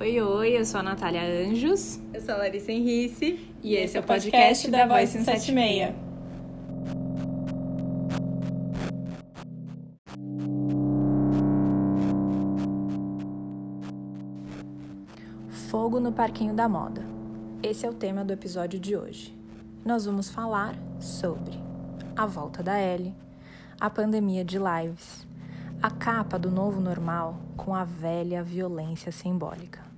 Oi, oi, eu sou a Natália Anjos. Eu sou a Larissa Henrice. E, esse é o podcast, podcast da Voice 176. Fogo no Parquinho da Moda. Esse é o tema do episódio de hoje. Nós vamos falar sobre a volta da L, a pandemia de lives, a capa do novo normal com a velha violência simbólica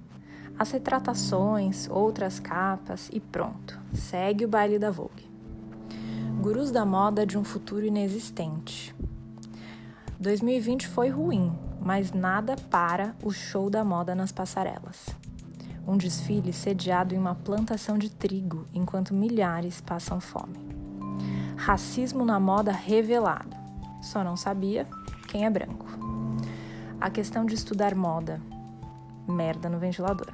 as retratações, outras capas e pronto, segue o baile da Vogue. Gurus da moda de um futuro inexistente. 2020 foi ruim, mas nada para o show da moda nas passarelas. Um desfile sediado em uma plantação de trigo enquanto milhares passam fome. Racismo na moda revelado. Só não sabia quem é branco. A questão de estudar moda, merda no ventilador.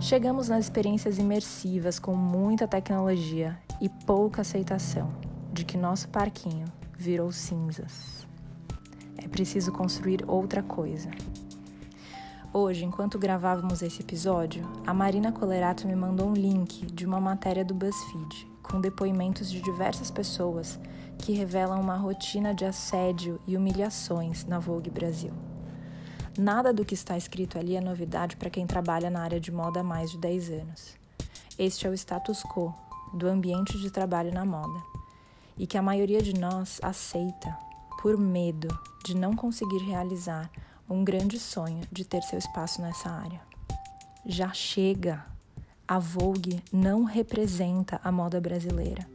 Chegamos nas experiências imersivas com muita tecnologia e pouca aceitação de que nosso parquinho virou cinzas. É preciso construir outra coisa. Hoje, enquanto gravávamos esse episódio, a Marina Colerato me mandou um link de uma matéria do BuzzFeed com depoimentos de diversas pessoas que revelam uma rotina de assédio e humilhações na Vogue Brasil. Nada do que está escrito ali é novidade para quem trabalha na área de moda há mais de 10 anos. Este é o status quo do ambiente de trabalho na moda e que a maioria de nós aceita por medo de não conseguir realizar um grande sonho de ter seu espaço nessa área. Já chega! A Vogue não representa a moda brasileira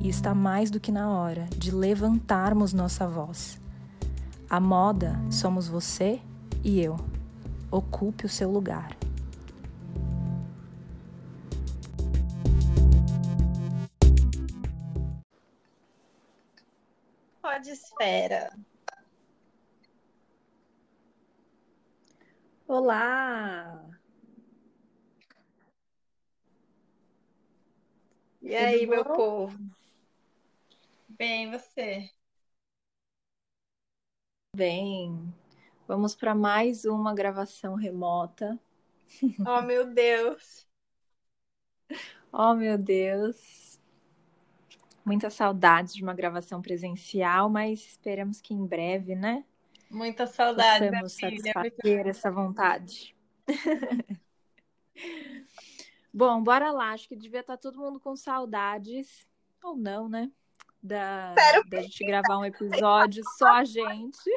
e está mais do que na hora de levantarmos nossa voz. A moda somos você e eu. Ocupe o seu lugar. Pode espera. Olá! E Tudo aí, bom? meu povo? Bem, você? Bem. Vamos para mais uma gravação remota. Oh, meu Deus! oh, meu Deus! Muitas saudades de uma gravação presencial, mas esperamos que em breve, né? Muita saudade. Possamos satisfazer essa vontade. Bom, bora lá. Acho que devia estar todo mundo com saudades, ou não, né? Da, da gente gravar um episódio só a gente.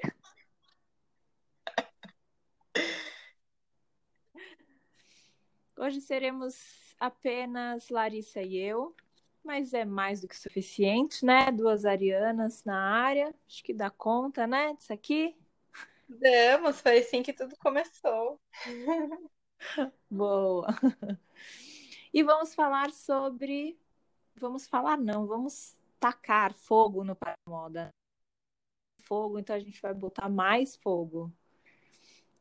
Hoje seremos apenas Larissa e eu, mas é mais do que suficiente, né? Duas arianas na área, acho que dá conta, né? Disso aqui. Damos, foi assim que tudo começou. Boa. E vamos falar sobre. Vamos falar, não, vamos tacar fogo no moda. Fogo, então a gente vai botar mais fogo.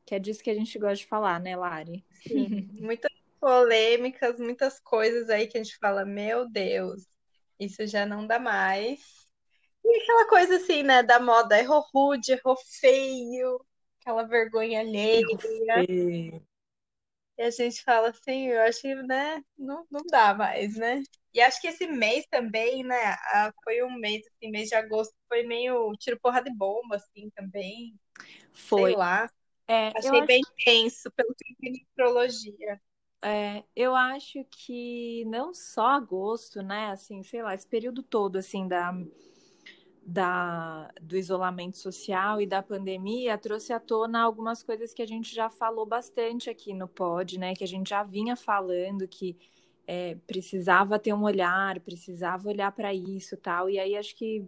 Que é disso que a gente gosta de falar, né, Lari? Sim, muitas polêmicas, muitas coisas aí que a gente fala, meu Deus, isso já não dá mais. E aquela coisa assim, né, da moda, errou rude, errou feio, aquela vergonha alheia. E a gente fala assim, eu acho que, né, não, não dá mais, né? E acho que esse mês também, né, foi um mês, assim, mês de agosto, foi meio tiro porra de bomba, assim, também. Foi. Sei lá. É, Achei bem acho... tenso, pelo que eu vi astrologia. É, eu acho que não só agosto, né? Assim, sei lá, esse período todo, assim, da, da, do isolamento social e da pandemia trouxe à tona algumas coisas que a gente já falou bastante aqui no pod, né? Que a gente já vinha falando que é, precisava ter um olhar, precisava olhar para isso tal. E aí acho que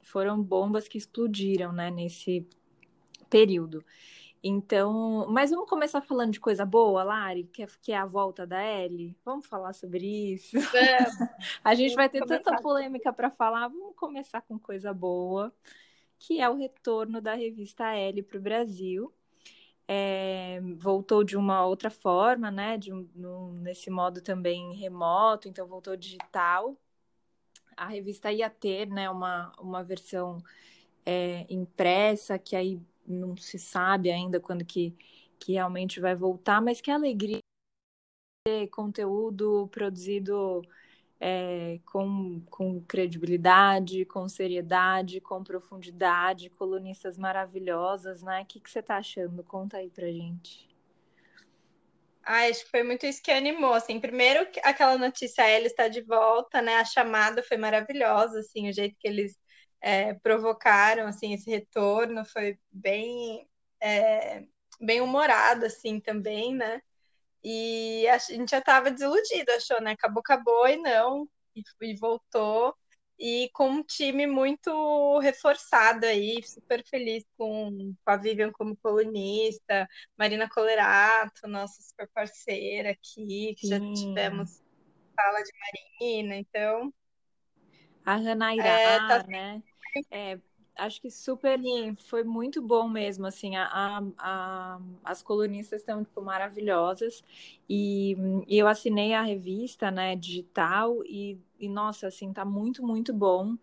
foram bombas que explodiram, né? Nesse período. Então, mas vamos começar falando de coisa boa, Lari, que é, que é a volta da Ellie. Vamos falar sobre isso. É. a gente vai ter começar. tanta polêmica para falar. Vamos começar com coisa boa, que é o retorno da revista Ellie para o Brasil. É, voltou de uma outra forma, né? De um, nesse modo também remoto, então voltou digital. A revista ia ter, né, uma, uma versão é, impressa, que aí não se sabe ainda quando que, que realmente vai voltar, mas que alegria ter conteúdo produzido é, com, com credibilidade, com seriedade, com profundidade, colunistas maravilhosas, né? O que, que você está achando? Conta aí pra gente. Ah, acho que foi muito isso que animou, assim, primeiro aquela notícia, a está de volta, né, a chamada foi maravilhosa, assim, o jeito que eles é, provocaram, assim, esse retorno foi bem, é, bem humorado, assim, também, né, e a gente já estava desiludido, achou, né? Acabou, acabou e não, e, e voltou. E com um time muito reforçado aí, super feliz com, com a Vivian como colunista, Marina Colerato, nossa super parceira aqui, que Sim. já tivemos fala de Marina, então. A Hannah Irá, é, tá... né? É, acho que super foi muito bom mesmo, assim, a, a, as colunistas estão, tipo, maravilhosas, e, e, eu assinei a revista, né, digital, e, e nossa, assim, tá muito, muito bom,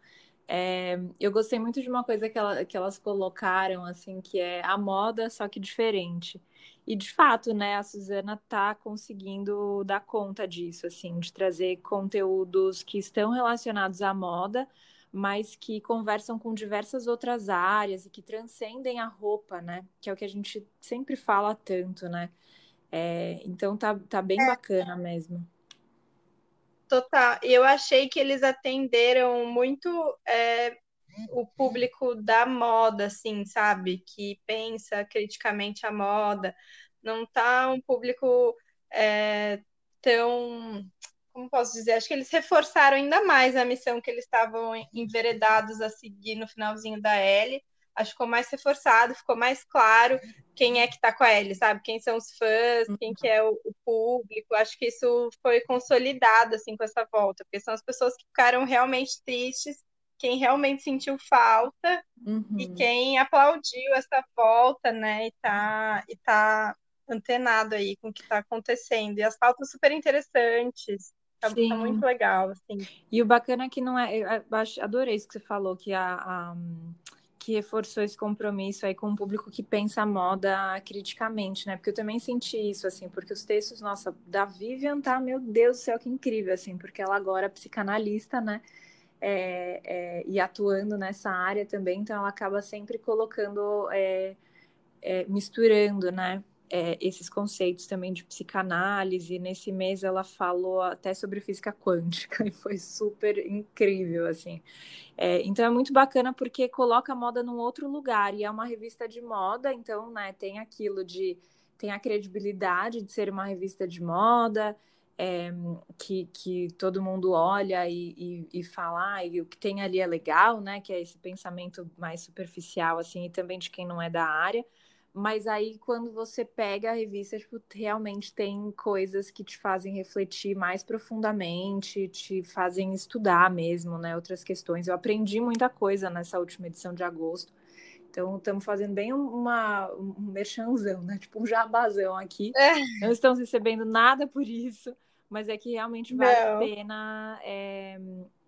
é, eu gostei muito de uma coisa que, ela, que elas colocaram, assim, que é a moda, só que diferente, e de fato, né, a Suzana tá conseguindo dar conta disso, assim, de trazer conteúdos que estão relacionados à moda, mas que conversam com diversas outras áreas e que transcendem a roupa, né? Que é o que a gente sempre fala tanto, né? É, então tá, tá bem é. bacana mesmo. Total. E eu achei que eles atenderam muito é, o público da moda, assim, sabe? Que pensa criticamente a moda. Não tá um público é, tão como posso dizer, acho que eles reforçaram ainda mais a missão que eles estavam enveredados a seguir no finalzinho da L. Acho que ficou mais reforçado, ficou mais claro quem é que está com a L, sabe? Quem são os fãs, quem que é o, o, público. Acho que isso foi consolidado assim com essa volta, porque são as pessoas que ficaram realmente tristes, quem realmente sentiu falta uhum. e quem aplaudiu essa volta, né? E tá, e tá antenado aí com o que está acontecendo. E as pautas super interessantes. Tá, tá, muito legal, assim. E o bacana é que não é. Eu adorei isso que você falou, que a, a, que reforçou esse compromisso aí com o público que pensa a moda criticamente, né? Porque eu também senti isso, assim, porque os textos, nossa, da Vivian tá, meu Deus do céu, que incrível, assim, porque ela agora é psicanalista, né? É, é, e atuando nessa área também, então ela acaba sempre colocando, é, é misturando, né? É, esses conceitos também de psicanálise. Nesse mês ela falou até sobre física quântica e foi super incrível, assim. É, então é muito bacana porque coloca a moda num outro lugar e é uma revista de moda, então, né, tem aquilo de tem a credibilidade de ser uma revista de moda. É, que, que todo mundo olha e, e, e fala, e o que tem ali é legal, né? Que é esse pensamento mais superficial, assim, e também de quem não é da área. Mas aí, quando você pega a revista, tipo, realmente tem coisas que te fazem refletir mais profundamente, te fazem estudar mesmo, né? Outras questões. Eu aprendi muita coisa nessa última edição de agosto. Então, estamos fazendo bem uma, um merchanzão, né? Tipo, um jabazão aqui. É. Não estamos recebendo nada por isso, mas é que realmente vale Não. a pena é,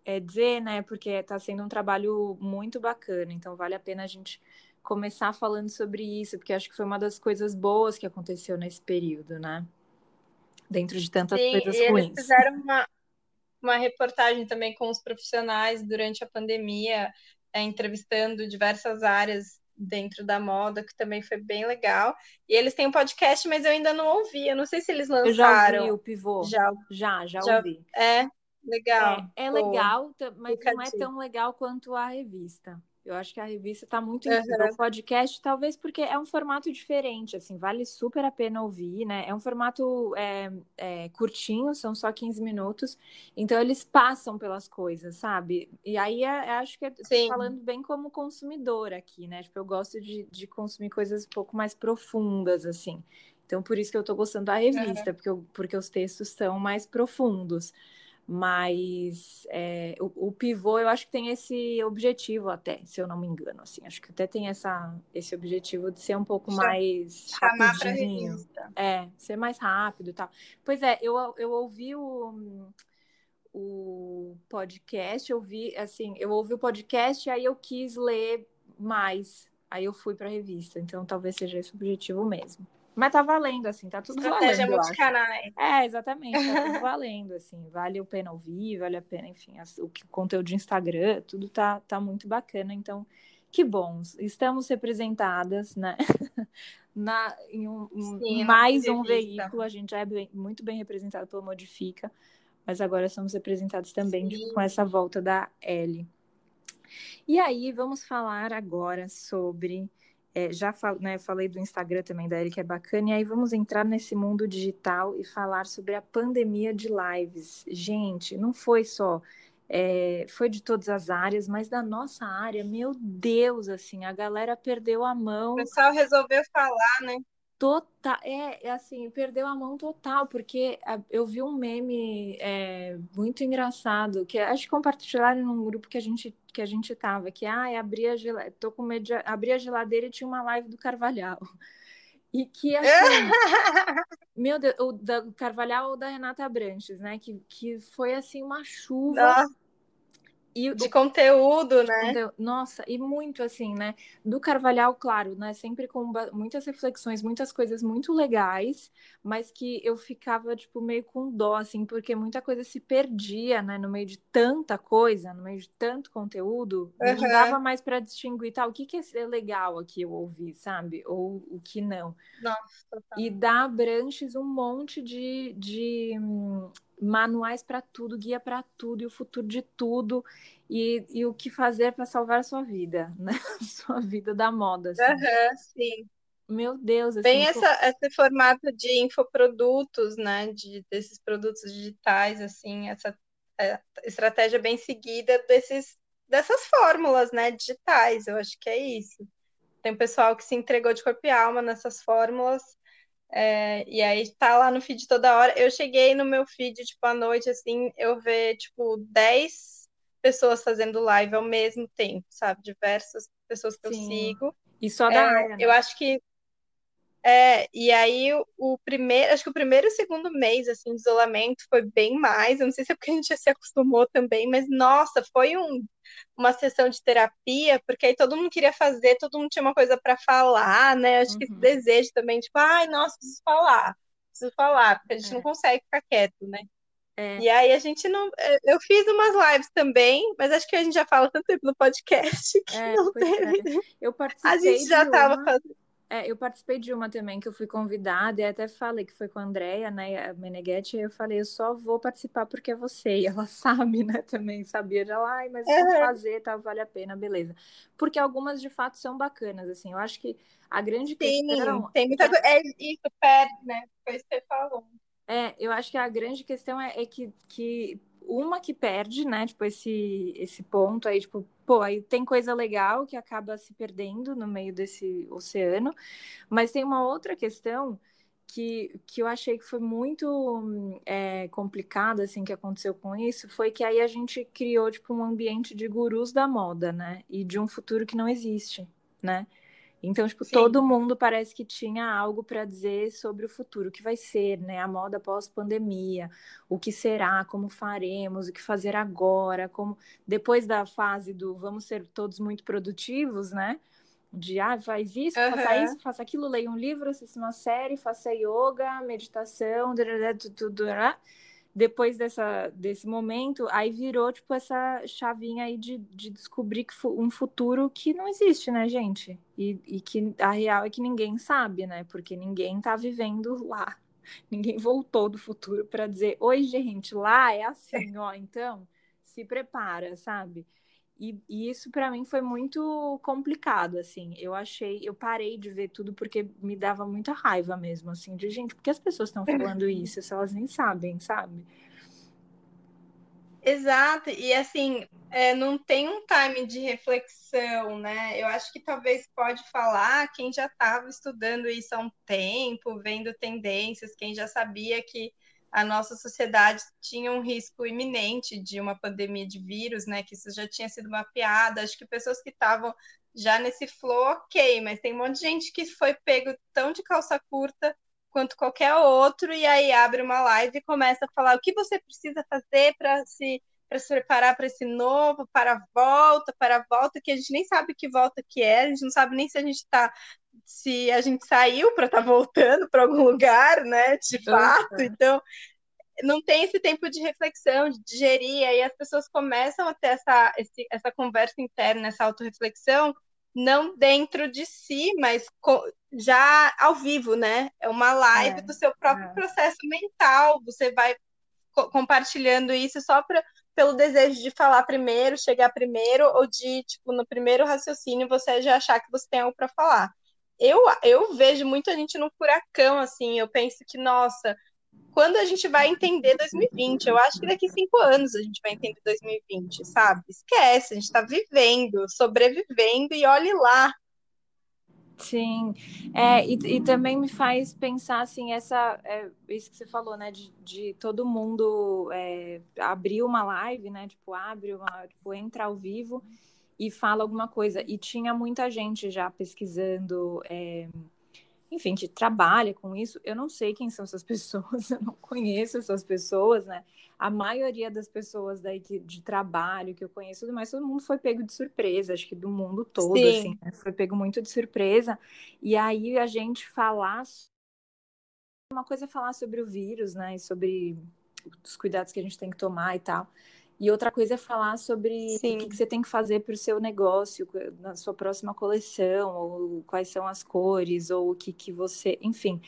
é dizer, né? Porque está sendo um trabalho muito bacana. Então, vale a pena a gente começar falando sobre isso, porque acho que foi uma das coisas boas que aconteceu nesse período, né? Dentro de tantas Sim, coisas e ruins. Eles fizeram uma, uma reportagem também com os profissionais durante a pandemia, é, entrevistando diversas áreas dentro da moda, que também foi bem legal. E eles têm um podcast, mas eu ainda não ouvi. Eu não sei se eles lançaram. Eu já ouvi o pivô. Já, já, já, já ouvi. É, legal. É, é legal, mas não é tão legal quanto a revista. Eu acho que a revista está muito incrível. Uhum. O podcast, talvez porque é um formato diferente, assim, vale super a pena ouvir, né? É um formato é, é, curtinho, são só 15 minutos, então eles passam pelas coisas, sabe? E aí é, é acho que é falando bem como consumidor aqui, né? Tipo, eu gosto de, de consumir coisas um pouco mais profundas, assim. Então, por isso que eu estou gostando da revista, uhum. porque, eu, porque os textos são mais profundos. Mas é, o, o, pivô, eu acho que tem esse objetivo até, se eu não me engano, assim. Acho que até tem essa, esse objetivo de ser um pouco Chama, mais rapidinho. É, ser mais rápido e tal. Pois é, eu, eu ouvi o, o podcast, eu vi, assim, eu ouvi o podcast e aí eu quis ler mais. Aí eu fui para a revista, então talvez seja esse o objetivo mesmo. Mas tá valendo, assim, tá tudo Estratégia valendo. multicanais. É, exatamente, tá tudo valendo, assim, vale a pena ouvir, vale a pena, enfim, o conteúdo de Instagram, tudo tá, tá muito bacana, então, que bom, estamos representadas, né, Na, em, um, Sim, mais um veículo, a gente já é bem, muito bem representado pelo Modifica, mas agora somos representados também tipo, com essa volta da L. E aí, vamos falar agora sobre é, já fal, né, falei do Instagram também da Erika, é bacana, e aí vamos entrar nesse mundo digital e falar sobre a pandemia de lives. Gente, não foi só, é, foi de todas as áreas, mas da nossa área, meu Deus, assim, a galera perdeu a mão. O pessoal resolveu falar, né? Total, é, é, assim, perdeu a mão total, porque eu vi um meme é, muito engraçado, que acho que compartilharam num grupo que a gente que a gente tava, que ah, abri a geladeira, tô com medo de abrir a geladeira e tinha uma live do Carvalhal. E que assim, meu Deus, o da Carvalhal ou da Renata Branches, né? Que, que foi assim uma chuva. Nossa e de conteúdo, né? Nossa, e muito assim, né? Do Carvalhal, claro, né? Sempre com muitas reflexões, muitas coisas muito legais, mas que eu ficava, tipo, meio com dó, assim, porque muita coisa se perdia, né? No meio de tanta coisa, no meio de tanto conteúdo, uhum. não dava mais para distinguir, tá? O que, que é legal aqui eu ouvi, sabe? Ou o que não. Nossa, total. E dá Branches um monte de, de manuais para tudo, guia para tudo e o futuro de tudo e, e o que fazer para salvar a sua vida, né? sua vida da moda. Assim. Uhum, sim. Meu Deus, assim, bem essa, esse formato de infoprodutos, né? De desses produtos digitais, assim, essa é, estratégia bem seguida desses dessas fórmulas, né? Digitais. Eu acho que é isso. Tem um pessoal que se entregou de corpo e alma nessas fórmulas é, e aí tá lá no feed toda hora. Eu cheguei no meu feed, tipo, à noite, assim, eu ver, tipo, 10 pessoas fazendo live ao mesmo tempo, sabe? Diversas pessoas que Sim. eu sigo. E só da é, área, né? Eu acho que é, e aí o, primeiro, acho que o primeiro e o segundo mês assim de isolamento foi bem mais. Eu não sei se é porque a gente já se acostumou também, mas nossa, foi um, uma sessão de terapia, porque aí todo mundo queria fazer, todo mundo tinha uma coisa para falar, né? Acho uhum. que esse uhum. desejo também, tipo, ai, nossa, preciso falar, preciso falar, porque a gente é. não consegue ficar quieto, né? É. E aí a gente não. É, eu fiz umas lives também, mas acho que a gente já fala tanto tempo no podcast que é, não teve. É. Eu participei. A gente já estava fazendo. É, eu participei de uma também que eu fui convidada e até falei que foi com a Andrea, né, a Meneghetti, e eu falei, eu só vou participar porque é você, e ela sabe, né, também sabia, ela, ai, mas vou fazer, tá, vale a pena, beleza. Porque algumas, de fato, são bacanas, assim, eu acho que a grande Sim, questão... tem muita coisa, é isso, perde, né, foi isso que você falou. É, eu acho que a grande questão é, é que, que uma que perde, né? Tipo, esse, esse ponto aí, tipo, pô, aí tem coisa legal que acaba se perdendo no meio desse oceano, mas tem uma outra questão que, que eu achei que foi muito é, complicada, assim, que aconteceu com isso, foi que aí a gente criou, tipo, um ambiente de gurus da moda, né? E de um futuro que não existe, né? Então, tipo, Sim. todo mundo parece que tinha algo para dizer sobre o futuro, o que vai ser, né? A moda pós-pandemia, o que será, como faremos, o que fazer agora, como depois da fase do vamos ser todos muito produtivos, né? De ah, faz isso, uhum. faça isso, faça aquilo, leia um livro, assista uma série, faça yoga, meditação, tudo, tudo, depois dessa, desse momento, aí virou, tipo, essa chavinha aí de, de descobrir um futuro que não existe, né, gente? E, e que a real é que ninguém sabe, né? Porque ninguém tá vivendo lá. Ninguém voltou do futuro para dizer, oi, gente, lá é assim, ó, então se prepara, sabe? E, e isso para mim foi muito complicado, assim. Eu achei, eu parei de ver tudo porque me dava muita raiva mesmo, assim, de gente, porque as pessoas estão falando isso se elas nem sabem, sabe? Exato, e assim, é, não tem um time de reflexão, né? Eu acho que talvez pode falar quem já estava estudando isso há um tempo, vendo tendências, quem já sabia que a nossa sociedade tinha um risco iminente de uma pandemia de vírus, né? Que isso já tinha sido mapeado. Acho que pessoas que estavam já nesse flow, ok, mas tem um monte de gente que foi pego tão de calça curta quanto qualquer outro, e aí abre uma live e começa a falar o que você precisa fazer para se para se preparar para esse novo, para a volta, para a volta, que a gente nem sabe que volta que é, a gente não sabe nem se a gente está se a gente saiu para estar tá voltando para algum lugar, né? De fato. Então, não tem esse tempo de reflexão, de digerir, aí as pessoas começam a ter essa, esse, essa conversa interna, essa autorreflexão, não dentro de si, mas já ao vivo, né? É uma live é, do seu próprio é. processo mental. Você vai co compartilhando isso só pra, pelo desejo de falar primeiro, chegar primeiro, ou de, tipo, no primeiro raciocínio você já achar que você tem algo para falar. Eu, eu vejo muita gente no furacão, assim, eu penso que, nossa, quando a gente vai entender 2020. Eu acho que daqui cinco anos a gente vai entender 2020, sabe? Esquece, a gente está vivendo, sobrevivendo e olhe lá. Sim, é, e, e, também me faz pensar assim, essa, é, isso que você falou, né, de, de todo mundo é, abrir uma live, né, tipo, abre uma, tipo, entra ao vivo e fala alguma coisa, e tinha muita gente já pesquisando é, enfim, que trabalha com isso. Eu não sei quem são essas pessoas, eu não conheço essas pessoas, né? A maioria das pessoas daí que, de trabalho que eu conheço, mas todo mundo foi pego de surpresa, acho que do mundo todo, Sim. assim, né? foi pego muito de surpresa. E aí a gente falar uma coisa é falar sobre o vírus, né? E sobre os cuidados que a gente tem que tomar e tal. E outra coisa é falar sobre Sim. o que, você tem que fazer para o seu negócio, na sua próxima coleção, ou quais são as cores, ou o que, que você, enfim,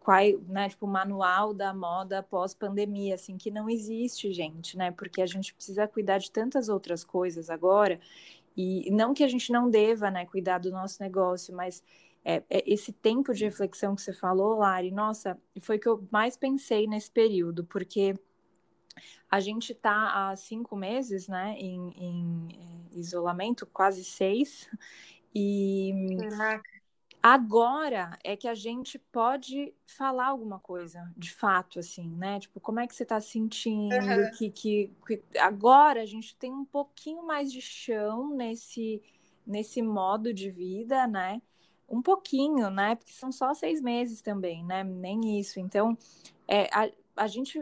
qual, né, tipo, o manual da moda pós-pandemia, assim, que não existe, gente, né? Porque a gente precisa cuidar de tantas outras coisas agora, e não que a gente não deva, né, cuidar do nosso negócio, mas é, é esse tempo de reflexão que você falou, Lari, nossa, foi o que eu mais pensei nesse período, porque a gente está há cinco meses, né, em, em, eh, isolamento, quase seis, e Caraca. agora é que a gente pode falar alguma coisa, de fato, assim, né? Tipo, como é que você está sentindo? Uhum. Que, que, que agora a gente tem um pouquinho mais de chão nesse nesse modo de vida, né? Um pouquinho, né? Porque são só seis meses também, né? Nem isso. Então, é, a, a gente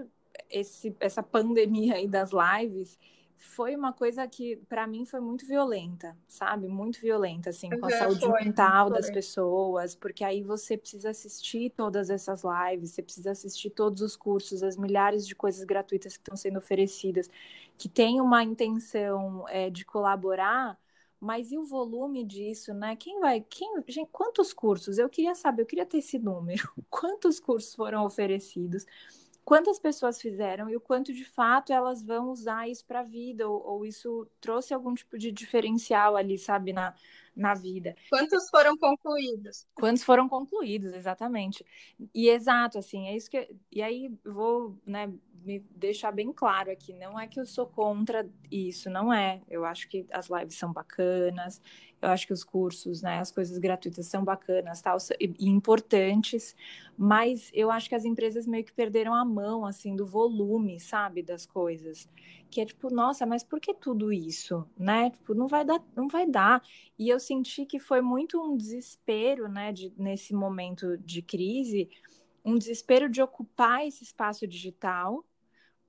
esse, essa pandemia aí das lives foi uma coisa que para mim foi muito violenta, sabe? Muito violenta assim, com a saúde foi, mental foi. das pessoas, porque aí você precisa assistir todas essas lives, você precisa assistir todos os cursos, as milhares de coisas gratuitas que estão sendo oferecidas, que tem uma intenção é, de colaborar, mas e o volume disso, né? Quem vai, quem, gente, quantos cursos? Eu queria saber, eu queria ter esse número. Quantos cursos foram oferecidos? Quantas pessoas fizeram e o quanto de fato elas vão usar isso para a vida, ou, ou, isso trouxe algum tipo de diferencial ali, sabe, na, na vida. Quantos foram concluídos? Quantos foram concluídos, exatamente. E exato, assim, é isso que. E aí vou, né, me deixar bem claro aqui, não é que eu sou contra isso, não é. Eu acho que as lives são bacanas, eu acho que os cursos, né, as coisas gratuitas são bacanas, tal, e importantes, mas eu acho que as empresas meio que perderam a mão, assim, do volume, sabe, das coisas. Que é tipo, nossa, mas por que tudo isso, né? Tipo, não vai dar, não vai dar. E eu senti que foi muito um desespero, né, de, nesse momento de crise, um desespero de ocupar esse espaço digital,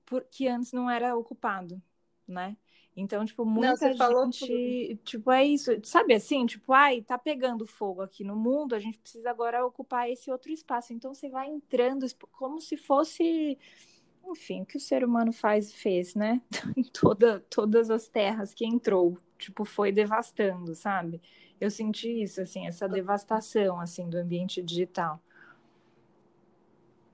porque antes não era ocupado, né? Então, tipo, muita Não, gente, tipo, é isso, sabe assim, tipo, ai, tá pegando fogo aqui no mundo, a gente precisa agora ocupar esse outro espaço. Então você vai entrando como se fosse, enfim, o que o ser humano faz e fez, né? em toda, todas as terras que entrou, tipo, foi devastando, sabe? Eu senti isso, assim, essa devastação, assim, do ambiente digital.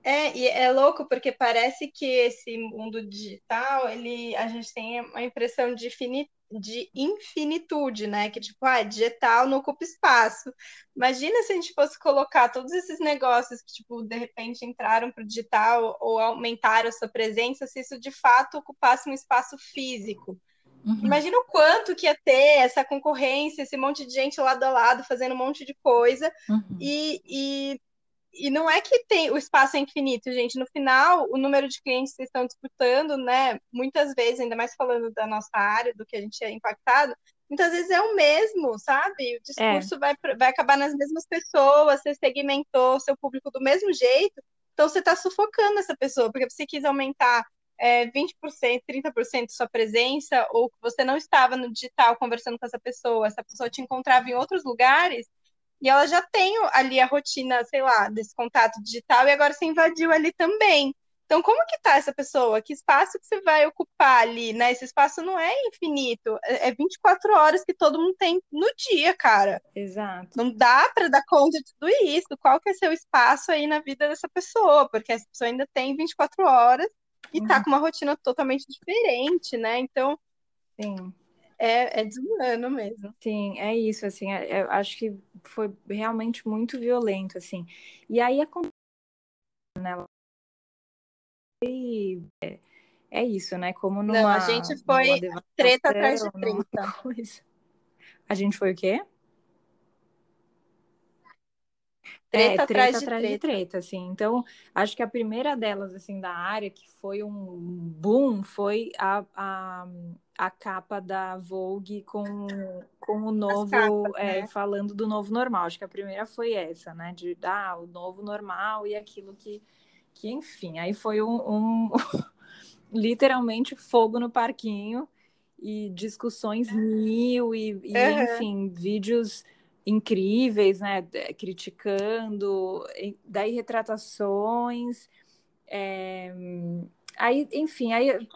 É, e é louco porque parece que esse mundo digital, ele, a gente tem uma impressão de, fini, de infinitude, né? Que tipo, ah, digital não ocupa espaço. Imagina se a gente fosse colocar todos esses negócios que, tipo, de repente entraram para o digital ou aumentaram a sua presença, se isso de fato ocupasse um espaço físico. Uhum. Imagina o quanto que ia ter essa concorrência, esse monte de gente lado a lado fazendo um monte de coisa. Uhum. E, e e não é que tem o espaço é infinito, gente. No final, o número de clientes que estão disputando, né? Muitas vezes, ainda mais falando da nossa área, do que a gente é impactado, muitas vezes é o mesmo, sabe? O discurso é. vai, vai acabar nas mesmas pessoas, você segmentou seu público do mesmo jeito, então você está sufocando essa pessoa, porque você quis aumentar é, 20%, 30% de sua presença, ou que você não estava no digital conversando com essa pessoa, essa pessoa te encontrava em outros lugares, e ela já tem ali a rotina, sei lá, desse contato digital, e agora você invadiu ali também. Então, como que tá essa pessoa? Que espaço que você vai ocupar ali, né? Esse espaço não é infinito, é 24 é horas que todo mundo tem no dia, cara. Exato. Não dá para dar conta de tudo isso. Qual que é seu espaço aí na vida dessa pessoa? Porque essa pessoa ainda tem 24 horas e tá uhum. com uma rotina totalmente diferente, né? Então, Sim. É, é desumano mesmo. Sim, é isso, assim, é, eu acho que foi realmente muito violento, assim. E aí aconteceu, né, e é, é isso, né? Como numa, Não, a gente foi treta atrás de treta. A gente foi o quê? Treta, é, treta atrás, atrás de, treta. de treta, assim. Então, acho que a primeira delas, assim, da área, que foi um boom, foi a, a, a capa da Vogue com, com o novo, capas, é, né? falando do novo normal. Acho que a primeira foi essa, né? De ah, o novo normal e aquilo que que enfim, aí foi um, um literalmente fogo no parquinho e discussões mil e, e uhum. enfim, vídeos incríveis, né, criticando, daí retratações, é... aí, enfim, aí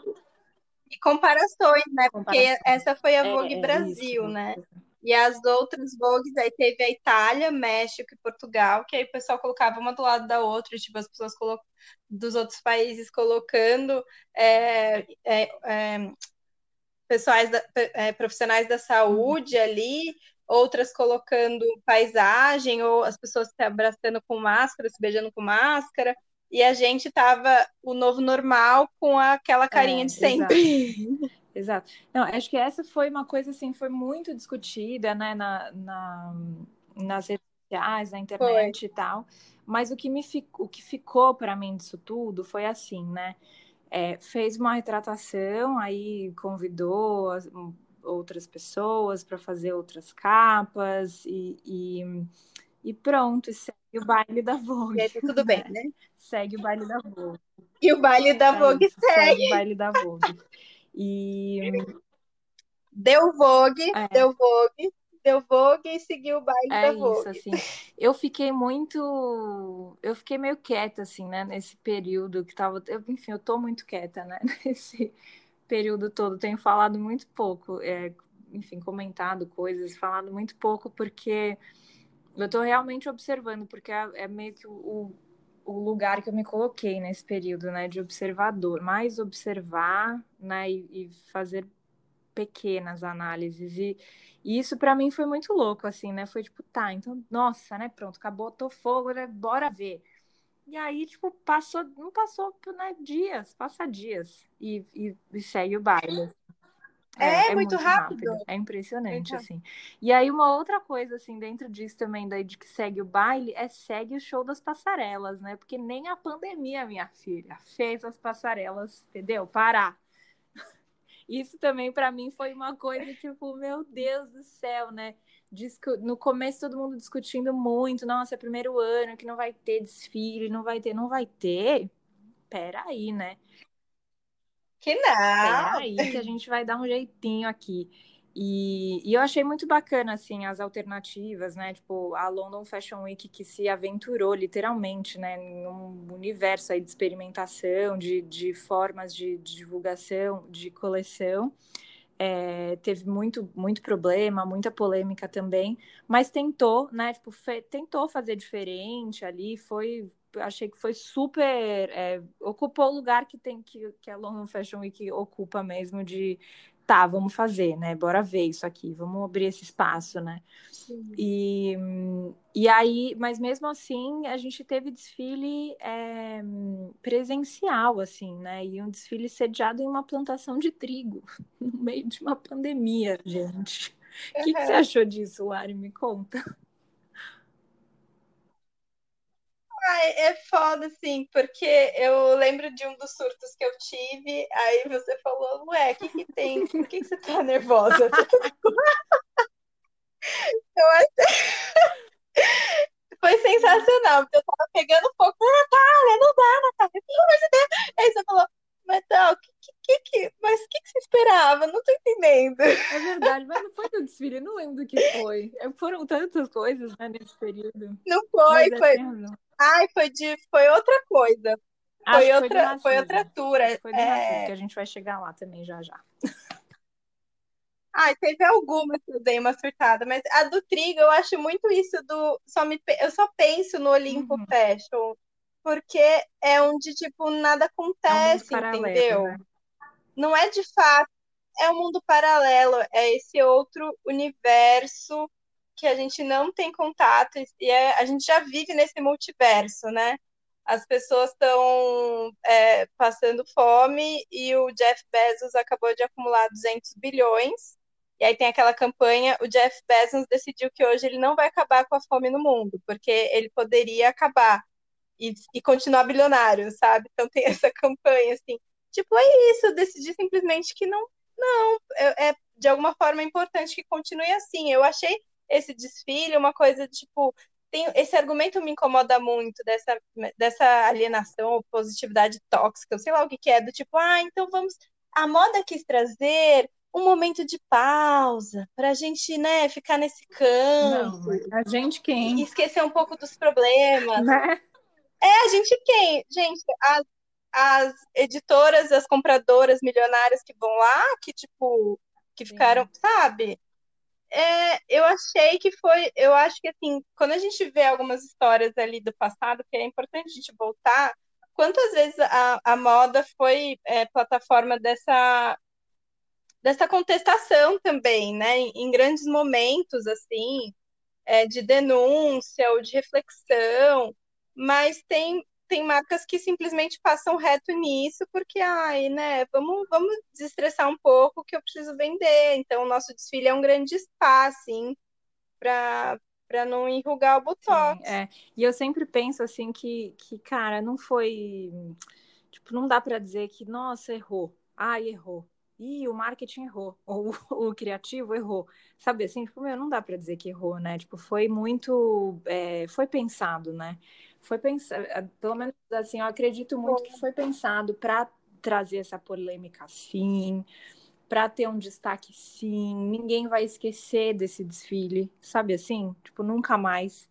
e comparações, né? Comparações. Porque essa foi a Vogue é, Brasil, isso, né? E as outras Vogues, aí teve a Itália, México e Portugal, que aí o pessoal colocava uma do lado da outra, tipo, as pessoas colocam dos outros países colocando é, é, é, pessoais da, é, profissionais da saúde ali, outras colocando paisagem, ou as pessoas se abraçando com máscara, se beijando com máscara, e a gente tava o novo normal com aquela carinha é, de sempre. Exato. Exato. Não, acho que essa foi uma coisa assim, foi muito discutida, né, na, na nas redes sociais, na internet foi. e tal. Mas o que, me o que ficou para mim disso tudo foi assim, né? É, fez uma retratação, aí convidou as, outras pessoas para fazer outras capas e, e, e, pronto, segue o baile da Vogue. Tá tudo bem, né? Segue o baile da Vogue. E o baile da é Vogue segue. segue. o baile da Vogue. E. Deu Vogue, é. deu Vogue, deu Vogue e seguiu o baile é da Vogue. É isso, assim. Eu fiquei muito. Eu fiquei meio quieta, assim, né? Nesse período que tava. Eu, enfim, eu tô muito quieta, né? Nesse período todo. Tenho falado muito pouco, é, enfim, comentado coisas, falado muito pouco, porque eu tô realmente observando, porque é, é meio que o, o lugar que eu me coloquei nesse período, né? De observador. Mais observar, né? e, e fazer pequenas análises. E, e isso para mim foi muito louco, assim, né? Foi tipo, tá, então, nossa, né? Pronto, acabou, tô fogo, né? Bora ver. E aí, tipo, passou, não passou né, dias, passa dias e, e, e segue o baile. É, é, é muito, muito rápido. rápido. É impressionante, assim. E aí, uma outra coisa, assim, dentro disso também, daí de que segue o baile, é segue o show das passarelas, né? Porque nem a pandemia, minha filha, fez as passarelas, entendeu? Parar. Isso também para mim foi uma coisa tipo, meu Deus do céu, né? No começo todo mundo discutindo muito, nossa, é primeiro ano que não vai ter desfile, não vai ter, não vai ter. Pera aí, né? Que não. Aí que a gente vai dar um jeitinho aqui. E, e, eu achei muito bacana, assim, as alternativas, né? Tipo, a London Fashion Week que se aventurou, literalmente, né? Em um universo aí de experimentação, de, de formas de, de divulgação, de coleção. É, teve muito, muito problema, muita polêmica também, mas tentou, né? Tipo, tentou fazer diferente ali, foi... Achei que foi super... É, ocupou o lugar que tem que, que a London Fashion Week ocupa mesmo de tá, vamos fazer, né? Bora ver isso aqui, vamos abrir esse espaço, né? E, e aí, mas mesmo assim, a gente teve desfile é, presencial, assim, né? E um desfile sediado em uma plantação de trigo, no meio de uma pandemia, gente. O uhum. que, que, você achou disso, Lari? Me conta. Ai, é foda, assim, porque eu lembro de um dos surtos que eu tive, aí você falou, ué, o que que tem? Por que, que você tá nervosa? eu Foi sensacional, porque eu tava pegando fogo, Natália, não dá, Natália, pelo amor de Deus. Aí você falou, Mas não, que, que, que, mas o que, que você esperava? Não tô entendendo. É verdade, mas não foi do desfile, não lembro do que foi. É, foram tantas coisas né, nesse período. Não foi, Mas é foi. Ai, foi de. Foi outra coisa. Acho Foi outra, foi racismo. outra que Foi do é. racismo, que a gente vai chegar lá também já já. Ai, teve algumas que eu dei uma surtada, mas a do Trigo eu acho muito isso do. Só me, eu só penso no Olimpo Uhum. Fashion, porque é onde, tipo, nada É um acontece, entendeu? né? Não é de fato, é um mundo paralelo, é esse outro universo que a gente não tem contato, e é- a gente já vive nesse multiverso, né? As pessoas estão é, passando fome e o Jeff Bezos acabou de acumular 200 bilhões. E aí tem aquela campanha, o Jeff Bezos decidiu que hoje ele não vai acabar com a fome no mundo, porque ele poderia acabar e, e continuar bilionário, sabe? Então tem essa campanha assim, tipo, é isso, decidi simplesmente que não, não, é, é de alguma forma importante que continue assim. Eu achei esse desfile uma coisa tipo, tem, esse argumento me incomoda muito dessa, dessa alienação ou positividade tóxica, sei lá o que que é, do tipo, ah, então vamos, a moda quis trazer um momento de pausa para a gente, né, ficar nesse Não, canto mas a gente e quem? esquecer um pouco dos problemas. Né? É, a gente quem? Gente, as, as editoras, as compradoras milionárias que vão lá, que tipo, que Sim. ficaram, sabe? É, eu achei que foi, eu acho que assim, quando a gente vê algumas histórias ali do passado, que é importante a gente voltar, quantas vezes a, a moda foi é, plataforma dessa, dessa contestação também, né? Em, em grandes momentos, assim, é, de denúncia ou de reflexão, mas tem, tem marcas que simplesmente passam reto nisso, porque, ai, né, vamos, vamos desestressar um pouco que eu preciso vender. Então, o nosso desfile é um grande spa, assim, para para não enrugar o Sim, botox. é. E eu sempre penso assim que, que, cara, não foi. Tipo, não dá pra dizer que, nossa, errou. Ai, errou. Ih, o marketing errou. Ou o criativo errou. Sabe assim, tipo, meu, não dá pra dizer que errou, né? Tipo, foi muito. é, foi pensado, né? Foi pensado. Pelo menos assim, eu acredito muito que foi pensado pra trazer essa polêmica assim para ter um destaque sim, ninguém vai esquecer desse desfile, sabe assim? Tipo, nunca mais.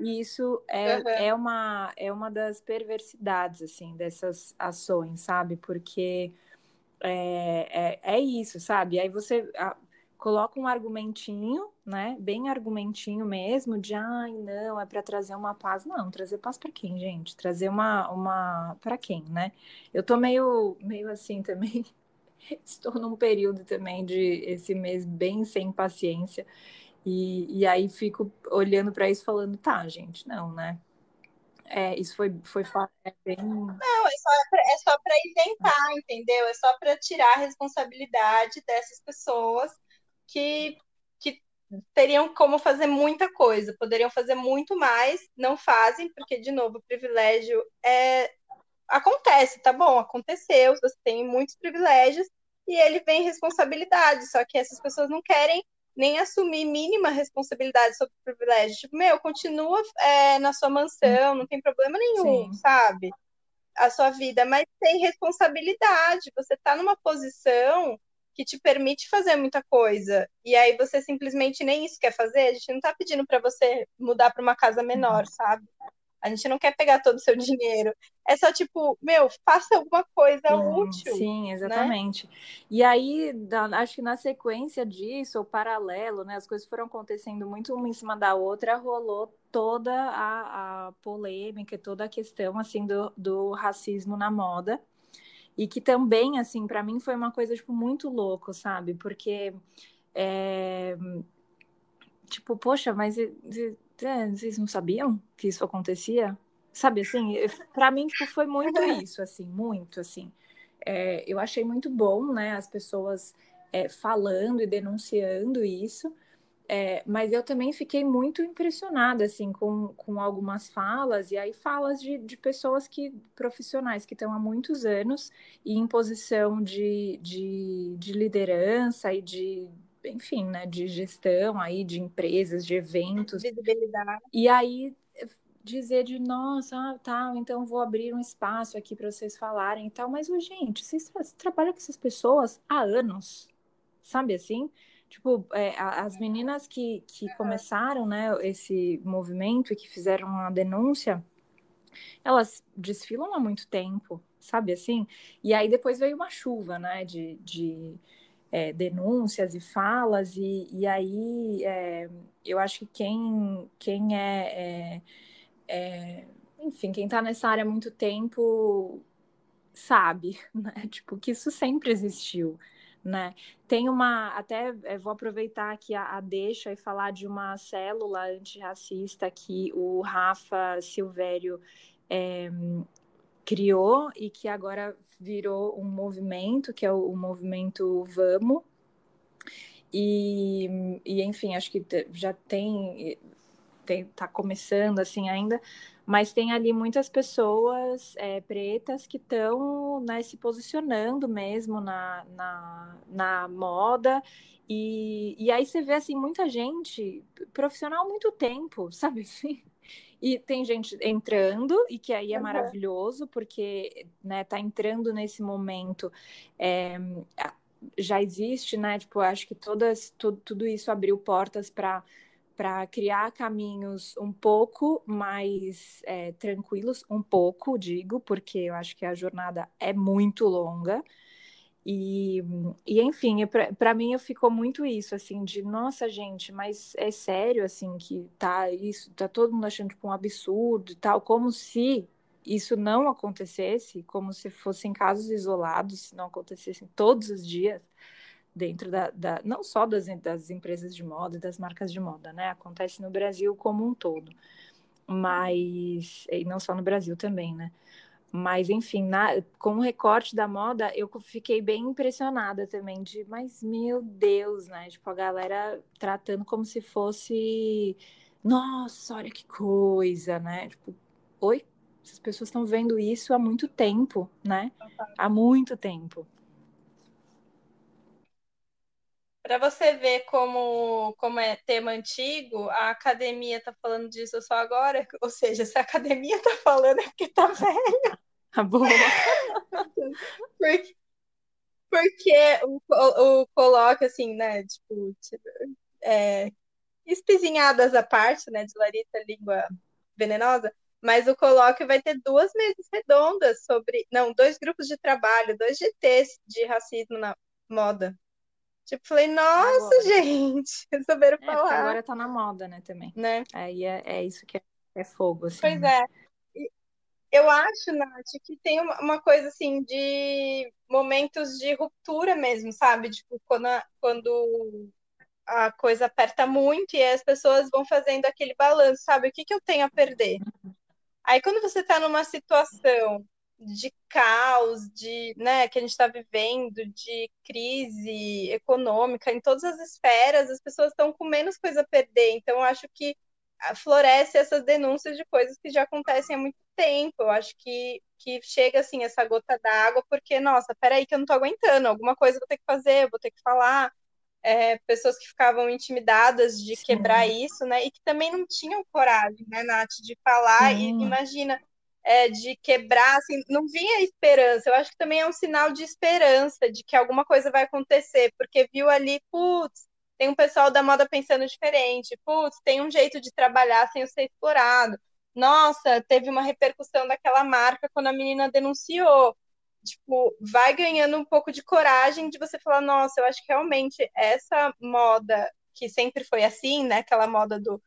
E isso é, Aham. é, uma, é uma das perversidades, assim, dessas ações, sabe? Porque é, é, é isso, sabe? Aí você coloca um argumentinho, né? Bem argumentinho mesmo, de ai, não, é para trazer uma paz. Não, trazer paz para quem, gente? Trazer uma, uma... para quem, né? Eu tô meio, meio assim também. Estou num período também de esse mês bem sem paciência. E, e aí fico olhando para isso falando, tá, gente, não, né? É, isso foi, foi é bem. Não, é só, é só para isentar, entendeu? É só para tirar a responsabilidade dessas pessoas que, que teriam como fazer muita coisa, poderiam fazer muito mais, não fazem, porque, de novo, o privilégio é. Acontece, tá bom, aconteceu, você tem muitos privilégios e ele vem responsabilidade, só que essas pessoas não querem nem assumir mínima responsabilidade sobre o privilégio. Tipo, meu, continua é, na sua mansão, não tem problema nenhum, Sim. sabe? A sua vida, mas tem responsabilidade. Você tá numa posição que te permite fazer muita coisa. E aí você simplesmente nem isso quer fazer. A gente não tá pedindo para você mudar para uma casa menor, sabe? A gente não quer pegar todo o seu dinheiro. É só tipo, meu, faça alguma coisa útil. sim, né? exatamente. E aí, acho que na sequência disso, ou paralelo, né, as coisas foram acontecendo muito uma em cima da outra, rolou toda a, a polêmica, toda a questão, assim, do, do racismo na moda. E que também, assim, para mim foi uma coisa, tipo, muito louco, sabe? Porque, é, tipo, poxa, mas é, vocês não sabiam que isso acontecia? Sabe, assim, para mim, tipo, foi muito isso, assim, muito, assim. É, eu achei muito bom, né, as pessoas é, falando e denunciando isso, é, mas eu também fiquei muito impressionada, assim, com, com algumas falas, e aí falas de, de pessoas que, profissionais, que estão há muitos anos e em posição de, de, de liderança e de, enfim, né, de gestão aí, de empresas, de eventos, Visibilidade. e aí dizer de nossa, ah, tá, então vou abrir um espaço aqui para vocês falarem e tal, mas gente, vocês tra trabalham com essas pessoas há anos, sabe assim? Tipo, é, as meninas que, que começaram, né, esse movimento e que fizeram a denúncia, elas desfilam há muito tempo, sabe assim? E aí depois veio uma chuva, né, de, de é, denúncias e falas, e, e aí é, eu acho que quem, quem é, é, é enfim, quem está nessa área há muito tempo sabe, né? Tipo, que isso sempre existiu, né? Tem uma, até é, vou aproveitar aqui a, a, deixa e falar de uma célula antirracista que o Rafa Silvério é, criou e que agora virou um movimento, que é o, o movimento Vamos. E, e, enfim, acho que já tem, tem, tá começando assim ainda, mas tem ali muitas pessoas é, pretas que estão né, se posicionando mesmo na, na, na moda e, e aí você vê assim muita gente profissional há muito tempo, sabe assim? E tem gente entrando, e que aí é uhum. maravilhoso, porque né, tá entrando nesse momento. É, já existe, né? Tipo, acho que todas, tudo, tudo isso abriu portas para para criar caminhos um pouco mais é, tranquilos, um pouco, digo, porque eu acho que a jornada é muito longa. E, e enfim, para mim ficou muito isso, assim, de nossa gente, mas é sério, assim, que tá isso, tá todo mundo achando tipo, um absurdo e tal, como se isso não acontecesse, como se fossem casos isolados, não acontecessem todos os dias dentro da, da não só das, das empresas de moda, das marcas de moda, né? Acontece no Brasil como um todo, mas e não só no Brasil também, né? Mas, enfim, na, com o recorte da moda, eu fiquei bem impressionada também de, mas meu Deus, né? Tipo, a galera tratando como se fosse, nossa, olha que coisa, né? Tipo, oi? Essas pessoas estão vendo isso há muito tempo, né? Há muito tempo. Para você ver como, como é tema antigo, a academia está falando disso só agora. Ou seja, se a academia está falando é porque está velha. Tá boa. porque, porque o, o, coloca assim, né? Tipo, é, espizinhadas à parte, né? De Larita, língua venenosa. Mas o colóquio vai ter duas mesas redondas sobre. Não, dois grupos de trabalho, dois GTs de racismo na moda. Tipo, falei, nossa, agora. gente, souberam é, falar. Agora tá na moda, né, também. Né? Aí é, é isso que é, é fogo, assim. Pois né? é. Eu acho, Nath, que tem uma, uma, coisa assim de momentos de ruptura mesmo, sabe? Tipo, quando a, quando a coisa aperta muito e as pessoas vão fazendo aquele balanço, sabe? O que, que eu tenho a perder? Aí quando você está numa situação de caos, de, né, que a gente está vivendo, de crise econômica em todas as esferas, as pessoas estão com menos coisa a perder. Então, eu acho que floresce essas denúncias de coisas que já acontecem há muito tempo. Eu acho que, que chega assim essa gota d'água, porque, nossa, peraí que eu não tô aguentando, alguma coisa eu vou ter que fazer, eu vou ter que falar. É, pessoas que ficavam intimidadas de Sim. quebrar isso, né? E que também não tinham coragem, né, Nath, de falar. Sim. E imagina, é, de quebrar, assim, não vinha esperança. Eu acho que também é um sinal de esperança, de que alguma coisa vai acontecer, porque viu ali, putz, tem um pessoal da moda pensando diferente, putz, tem um jeito de trabalhar sem ser explorado. Nossa, teve uma repercussão daquela marca quando a menina denunciou. Tipo, vai ganhando um pouco de coragem de você falar, nossa, eu acho que realmente essa moda que sempre foi assim, né? Aquela moda do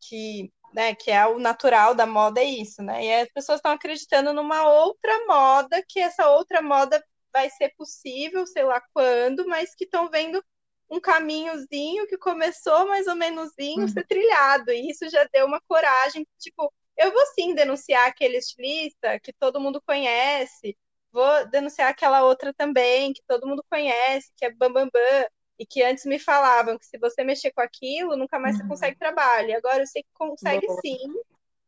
que né, que é o natural da moda, é isso, né? E as pessoas estão acreditando numa outra moda, que essa outra moda vai ser possível, sei lá quando, mas que estão vendo um caminhozinho que começou mais ou menoszinho uhum. ser trilhado, e isso já deu uma coragem, tipo, eu vou sim denunciar aquele estilista que todo mundo conhece, vou denunciar aquela outra também, que todo mundo conhece, que é Bambambam, Bam, Bam, e que antes me falavam que se você mexer com aquilo, nunca mais uhum. você consegue trabalho. E agora eu sei que consegue Boa. sim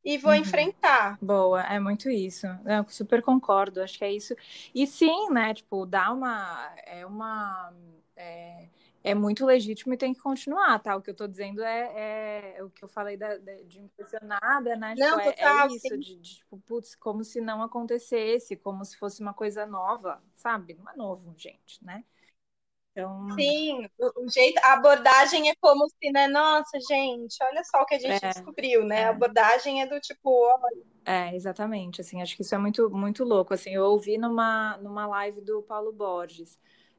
e vou uhum. enfrentar. Boa, é muito isso. Eu super concordo, acho que é isso. E sim, né, tipo, dá uma é uma é, é muito legítimo e tem que continuar, tá? O que eu tô dizendo é, é o que eu falei da, de impressionada, né? Não, tipo, total, é, é, isso, de, de, tipo, putz, como se não acontecesse, como se fosse uma coisa nova, sabe? Não é novo, gente, né? Então... Sim, o jeito, a abordagem é como se, né? Nossa, gente, olha só o que a gente é, descobriu, né? É. A abordagem é do tipo, olha. É, exatamente. Assim, acho que isso é muito, muito louco. Assim, eu ouvi numa, numa live do Paulo Borges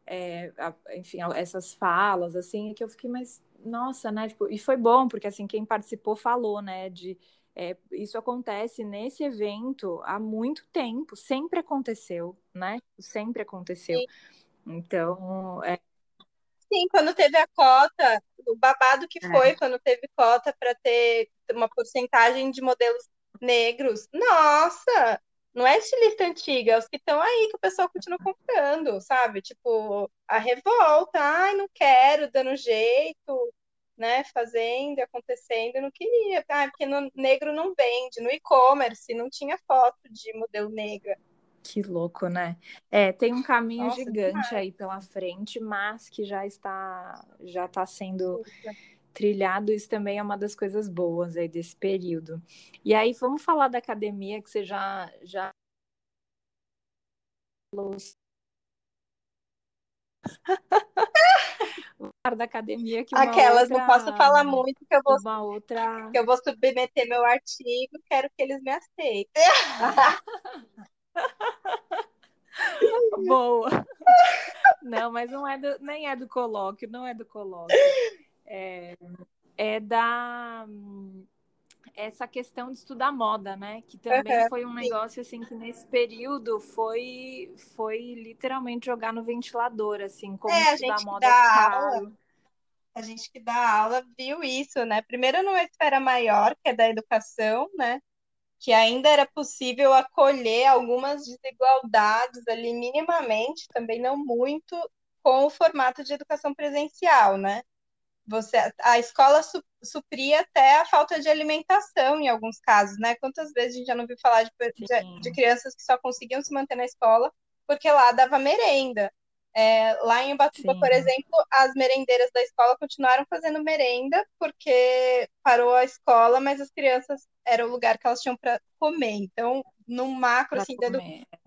é, a, enfim, essas falas, assim, que eu fiquei, mas, nossa, né? Tipo, e foi bom, porque, assim, quem participou falou, né, de é, isso acontece nesse evento há muito tempo, sempre aconteceu, né? Sempre aconteceu. Sim. Então, é... Sim, quando teve a cota, o babado que é. foi quando teve cota para ter uma porcentagem de modelos negros. Nossa, não é estilista antiga, é os que estão aí que o pessoal continua comprando, sabe? Tipo, a revolta, ai, não quero, dando jeito, né? Fazendo, acontecendo, não queria. Ah, porque no negro não vende, no e-commerce não tinha foto de modelo negra. Que louco, né? É, tem um caminho Nossa, gigante aí pela frente, mas que já está já está sendo trilhado, isso também é uma das coisas boas aí desse período. E aí, vamos falar da academia, que você já, já da academia que Aquelas, outra, não posso falar muito, que eu vou, uma outra... que eu vou submeter meu artigo, quero que eles me aceitem. Boa. Não, mas não é do, nem é do colóquio, não é do colóquio é, é da essa questão de estudar moda, né? Que também uhum, foi um negócio assim que nesse período foi foi literalmente jogar no ventilador, assim, como é, estudar moda é caro. A gente que dá aula viu isso, né? Primeiro numa esfera maior, que é da educação, né? Que ainda era possível acolher algumas desigualdades ali minimamente, também não muito, com o formato de educação presencial, né? você a escola su, supria até a falta de alimentação em alguns casos, né? Quantas vezes a gente já não viu falar de, de, de crianças que só conseguiam se manter na escola porque lá dava merenda. É, lá em Ubatuba, Sim. por exemplo, as merendeiras da escola continuaram fazendo merenda porque parou a escola, mas as crianças era o lugar que elas tinham para comer. Então, no macro assim, da, edu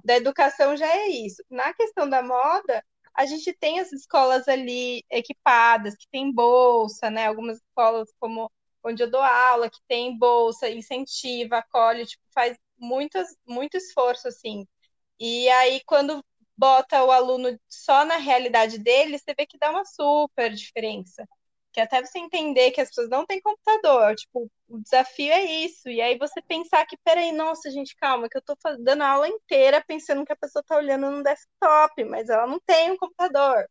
da educação já é isso. Na questão da moda, a gente tem as escolas ali equipadas, que tem bolsa, né? Algumas escolas como onde eu dou aula, que tem bolsa, incentiva, acolhe, tipo, faz muitas, muito esforço, assim. E aí, quando bota o aluno só na realidade dele, você vê que dá uma super diferença que até você entender que as pessoas não têm computador, tipo, o desafio é isso. E aí você pensar que, peraí, nossa, gente, calma, que eu tô dando a aula inteira pensando que a pessoa tá olhando no desktop, mas ela não tem um computador.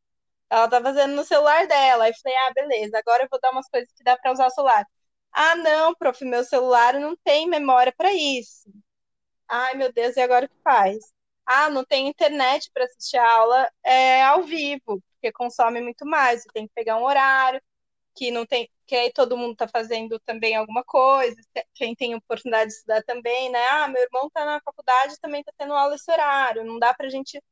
Ela tá fazendo no celular dela. Aí falei, ah, beleza, agora eu vou dar umas coisas que dá para usar o celular. Ah, não, prof, meu celular não tem memória para isso. Ai, meu Deus, e agora o que faz? Ah, não tem internet para assistir a aula é, ao vivo, porque consome muito mais. Você tem que pegar um horário que não tem, que aí todo mundo está fazendo também alguma coisa, quem tem oportunidade de estudar também, né? Ah, meu irmão está na faculdade também está tendo aula esse horário, não dá para a gente estar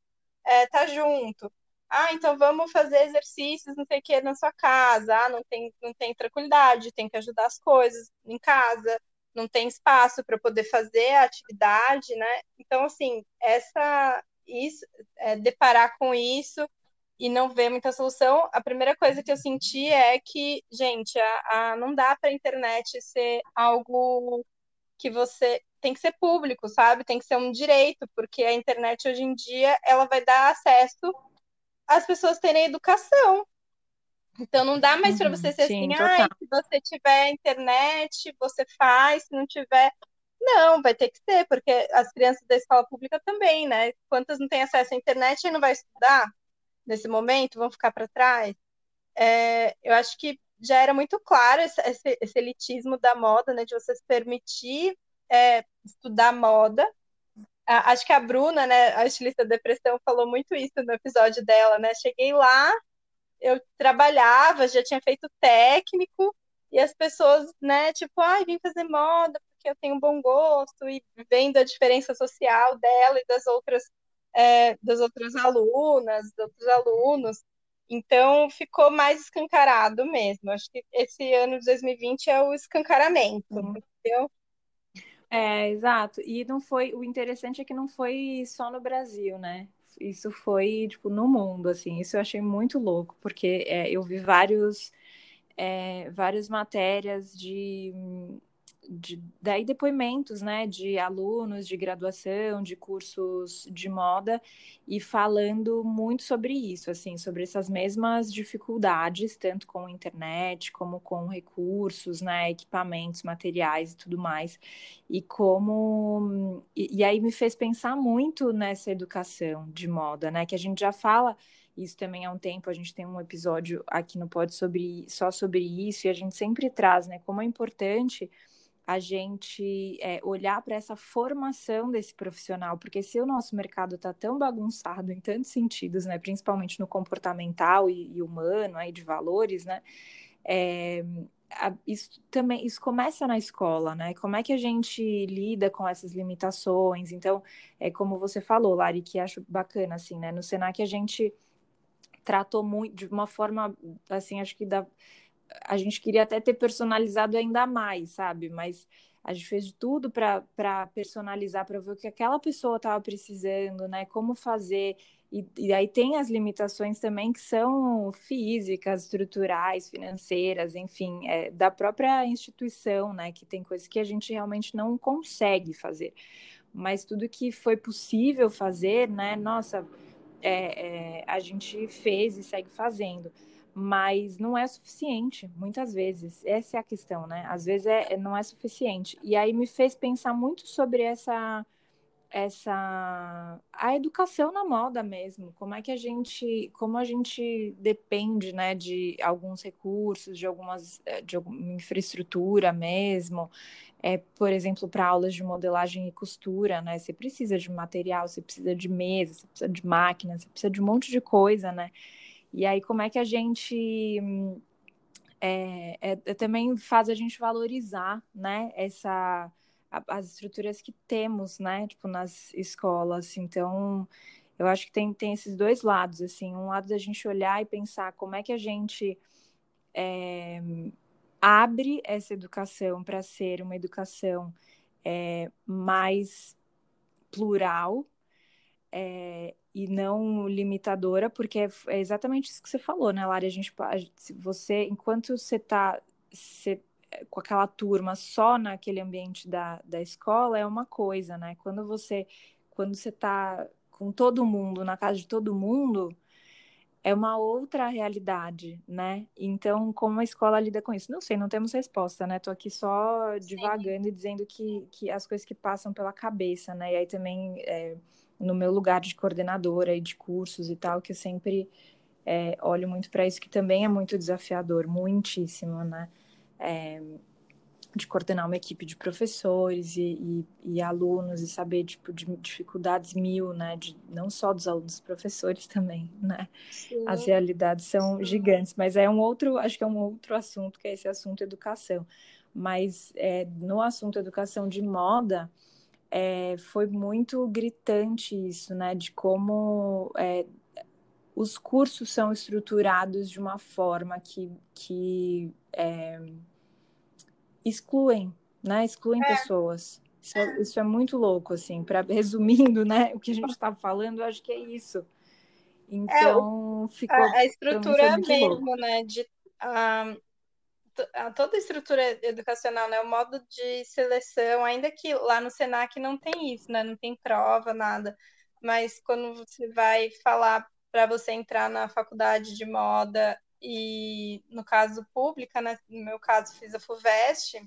é, tá junto. Ah, então vamos fazer exercícios, não sei o que, na sua casa. Ah, não tem, não tem tranquilidade, tem que ajudar as coisas em casa, não tem espaço para poder fazer a atividade, né? Então, assim, essa, isso, é, deparar com isso e não ver muita solução, a primeira coisa que eu senti é que, gente, a, a não dá para a internet ser algo que você tem que ser público, sabe? Tem que ser um direito, porque a internet hoje em dia ela vai dar acesso às pessoas terem educação. Então não dá mais uhum, para você ser sim, assim, ah, se você tiver internet, você faz, se não tiver, não, vai ter que ser, porque as crianças da escola pública também, né? Quantas não têm acesso à internet e não vai estudar? nesse momento vão ficar para trás. É, eu acho que já era muito claro esse, esse, esse, elitismo da moda, né, de você se permitir é, estudar moda. A, acho que a Bruna, né, a estilista da depressão, falou muito isso no episódio dela, né? Cheguei lá, eu trabalhava, já tinha feito técnico, e as pessoas, né, tipo, ai, ah, vim fazer moda porque eu tenho bom gosto, e vendo a diferença social dela e das outras é, das outras alunas, dos outros alunos. Então ficou mais escancarado mesmo. Acho que esse ano de 2020 é o escancaramento, uhum. entendeu? É, exato. E não foi. O interessante é que não foi só no Brasil, né? Isso foi, tipo, no mundo, assim. Isso eu achei muito louco, porque é, eu vi vários, é, várias matérias de de, daí depoimentos, né, de alunos de graduação, de cursos de moda e falando muito sobre isso, assim, sobre essas mesmas dificuldades, tanto com internet como com recursos, né, equipamentos, materiais e tudo mais, e como e, e aí me fez pensar muito nessa educação de moda, né, que a gente já fala isso também há um tempo, a gente tem um episódio aqui no Pod sobre só sobre isso, e a gente sempre traz, né, como é importante a gente é, olhar para essa formação desse profissional, porque se o nosso mercado está tão bagunçado em tantos sentidos, né, principalmente no comportamental e, e humano, aí de valores, né, é, a, isso também isso começa na escola, né? Como é que a gente lida com essas limitações? Então, é como você falou, Lari, que acho bacana assim, né? No Senac a gente tratou muito de uma forma assim, acho que da a gente queria até ter personalizado ainda mais, sabe? Mas a gente fez de tudo para personalizar, para ver o que aquela pessoa estava precisando, né? Como fazer. E, e, aí tem as limitações também que são físicas, estruturais, financeiras, enfim, é, da própria instituição, né? Que tem coisas que a gente realmente não consegue fazer. Mas tudo que foi possível fazer, né? Nossa, é, é, a gente fez e segue fazendo mas não é suficiente, muitas vezes. Essa é a questão, né? Às vezes é, é, não é suficiente. E aí me fez pensar muito sobre essa essa a educação na moda mesmo, como é que a gente, como a gente depende, né, de alguns recursos, de algumas eh, de alguma infraestrutura mesmo. É, por exemplo, para aulas de modelagem e costura, né? Você precisa de material, você precisa de mesa, você precisa de máquina, você precisa de um monte de coisa, né? E aí, como é que a gente é, é, é, também faz a gente valorizar, né, essa, a, as estruturas que temos, né, tipo, nas escolas. Então, eu acho que tem, tem esses dois lados, assim, um lado da gente olhar e pensar como é que a gente é, abre essa educação para ser uma educação é, mais plural, é, e não limitadora, porque é, é, exatamente isso que você falou, né, Lara? A gente, se você, enquanto você está com aquela turma só naquele ambiente da, da escola, é uma coisa, né? Quando você quando você está com todo mundo, na casa de todo mundo, é uma outra realidade, né? Então, como a escola lida com isso? Não sei, não temos resposta, né? Tô aqui só divagando Sim. e dizendo que, que as coisas que passam pela cabeça, né? E aí também é, no meu lugar de coordenadora e de cursos e tal, que eu sempre é, olho muito para isso, que também é muito desafiador, muitíssimo, né? É, de coordenar uma equipe de professores e, e, e, alunos e saber tipo de dificuldades mil, né? De, não só dos alunos, dos professores também, né? Sim. As realidades são Sim. gigantes, mas é um outro, acho que é um outro assunto que é esse assunto educação. Mas é, no assunto educação de moda, é, foi muito gritante isso, né? De como é, os cursos são estruturados de uma forma que, que é, excluem, né? Excluem é. pessoas. Isso é, isso é, muito louco, assim. Para resumindo, né? O que a gente estava falando, eu acho que é isso. Então, ficou. A, a estrutura mesmo, louco. né? De, um, toda a estrutura educacional, né, o modo de seleção, ainda que lá no Senac não tem isso, né, não tem prova, nada, mas quando você vai falar para você entrar na faculdade de moda e no caso pública, né, no meu caso fiz a FUVEST,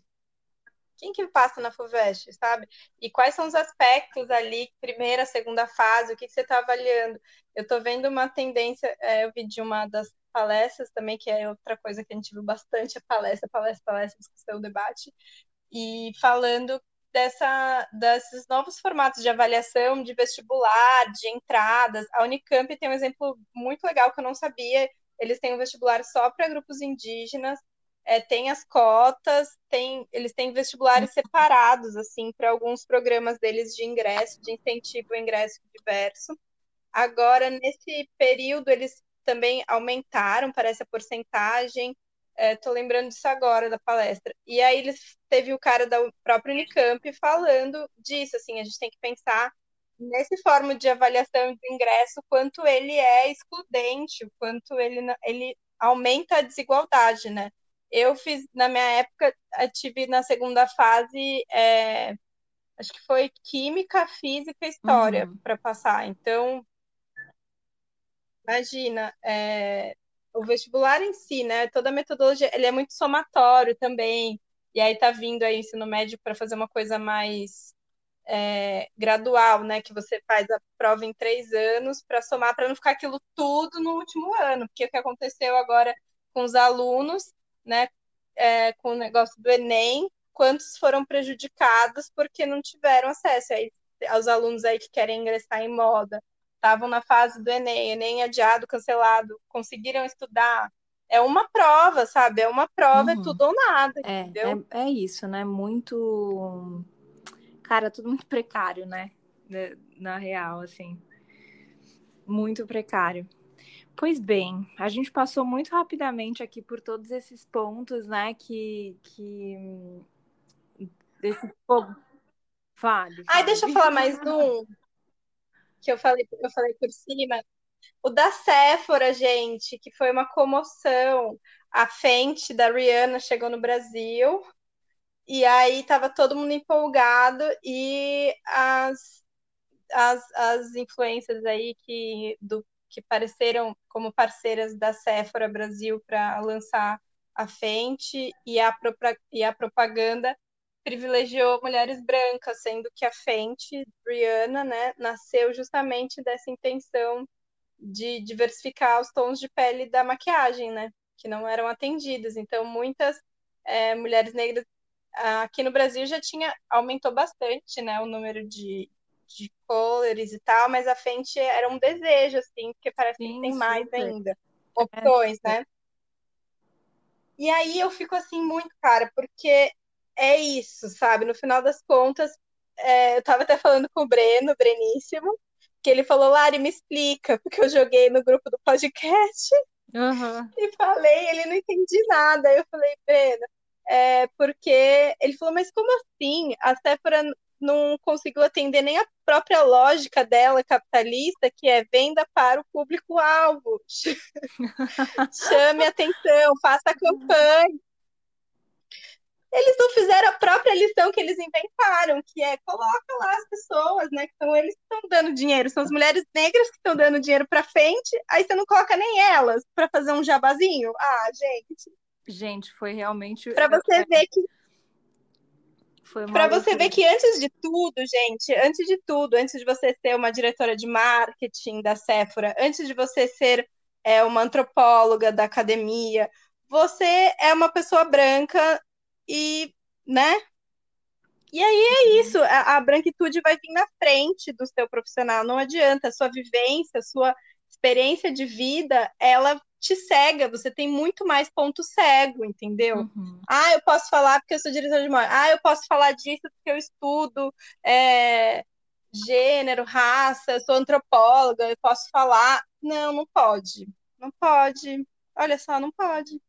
quem que passa na FUVEST, sabe? E quais são os aspectos ali, primeira, segunda fase, o que, que você está avaliando? Eu estou vendo uma tendência, é, eu vi de uma das palestras também, que é outra coisa que a gente viu bastante, a palestra, palestra, palestra, discussão, debate, e falando dessa, desses novos formatos de avaliação, de vestibular, de entradas. A Unicamp tem um exemplo muito legal que eu não sabia, eles têm um vestibular só para grupos indígenas, é, tem as cotas, tem, eles têm vestibulares separados, assim, para alguns programas deles de ingresso, de incentivo ao ingresso diverso. Agora, nesse período, eles também aumentaram, parece a porcentagem. Estou é, lembrando disso agora da palestra. E aí eles teve o cara da própria Unicamp falando disso, assim, a gente tem que pensar nesse forma de avaliação de ingresso, quanto ele é excludente, o quanto ele, ele aumenta a desigualdade, né? Eu fiz, na minha época, tive na segunda fase, é, acho que foi Química, Física e História uhum. para passar. Então, imagina, é, o vestibular em si, né? Toda a metodologia, ele é muito somatório também. E aí tá vindo aí ensino médio para fazer uma coisa mais é, gradual, né? Que você faz a prova em três anos para somar, para não ficar aquilo tudo no último ano. Porque o que aconteceu agora com os alunos, né? É, com o negócio do Enem, quantos foram prejudicados porque não tiveram acesso aí aos alunos aí que querem ingressar em moda, estavam na fase do Enem, Enem adiado, cancelado, conseguiram estudar. É uma prova, sabe? É uma prova, é uhum. é tudo ou nada, é, entendeu? É, é isso, né? Muito. Cara, tudo muito precário, né? Na real, assim. Muito precário. Pois bem, a gente passou muito rapidamente aqui por todos esses pontos, né? Que. que... Desse fogo. Fale. Ai, deixa eu falar mais um que eu falei, eu falei por cima. O da Sephora, gente, que foi uma comoção. A Fenty da Rihanna chegou no Brasil. E aí tava todo mundo empolgado e as, as, as influências aí que, do, que apareceram como parceiras da Sephora Brasil para lançar a Fenty e a, e a propaganda privilegiou mulheres brancas, sendo que a Fenty, Rihanna, né, nasceu justamente dessa intenção de diversificar os tons de pele da maquiagem, né, que não eram atendidas. Então, muitas é, mulheres negras aqui no Brasil já tinha aumentou bastante, né, o número de, de colors e tal, mas a Fenty era um desejo, assim, porque parece Sim, que tem mais ainda opções, é. né? E aí eu fico assim muito cara, porque é isso, sabe? No final das contas, é, eu tava até falando com o Breno, Breníssimo, que ele falou, Lari, me explica, porque eu joguei no grupo do podcast uhum. e falei, ele não entendi nada. Aí eu falei, Breno, é porque ele falou, mas como assim? A Sephora não conseguiu atender nem a própria lógica dela capitalista, que é venda para o público-alvo. Chame atenção, faça campanha eles não fizeram a própria lição que eles inventaram, que é coloca lá as pessoas, né? Que são eles que estão dando dinheiro, são as mulheres negras que estão dando dinheiro para frente, aí você não coloca nem elas para fazer um jabazinho. Ah, gente. Gente, foi realmente. Para você ver que. Para você ver que antes de tudo, gente, antes de tudo, antes de você ser uma diretora de marketing da Sephora, antes de você ser é, uma antropóloga da academia, você é uma pessoa branca e, né? E aí é uhum. isso, a, a branquitude vai vir na frente do seu profissional, não adianta, a sua vivência, a sua experiência de vida, ela te cega, você tem muito mais ponto cego, entendeu? Uhum. Ah, eu posso falar porque eu sou diretor de moda. Ah, eu posso falar disso porque eu estudo é, gênero, raça, sou antropóloga, eu posso falar. Não, não pode. Não pode. Olha só, não pode.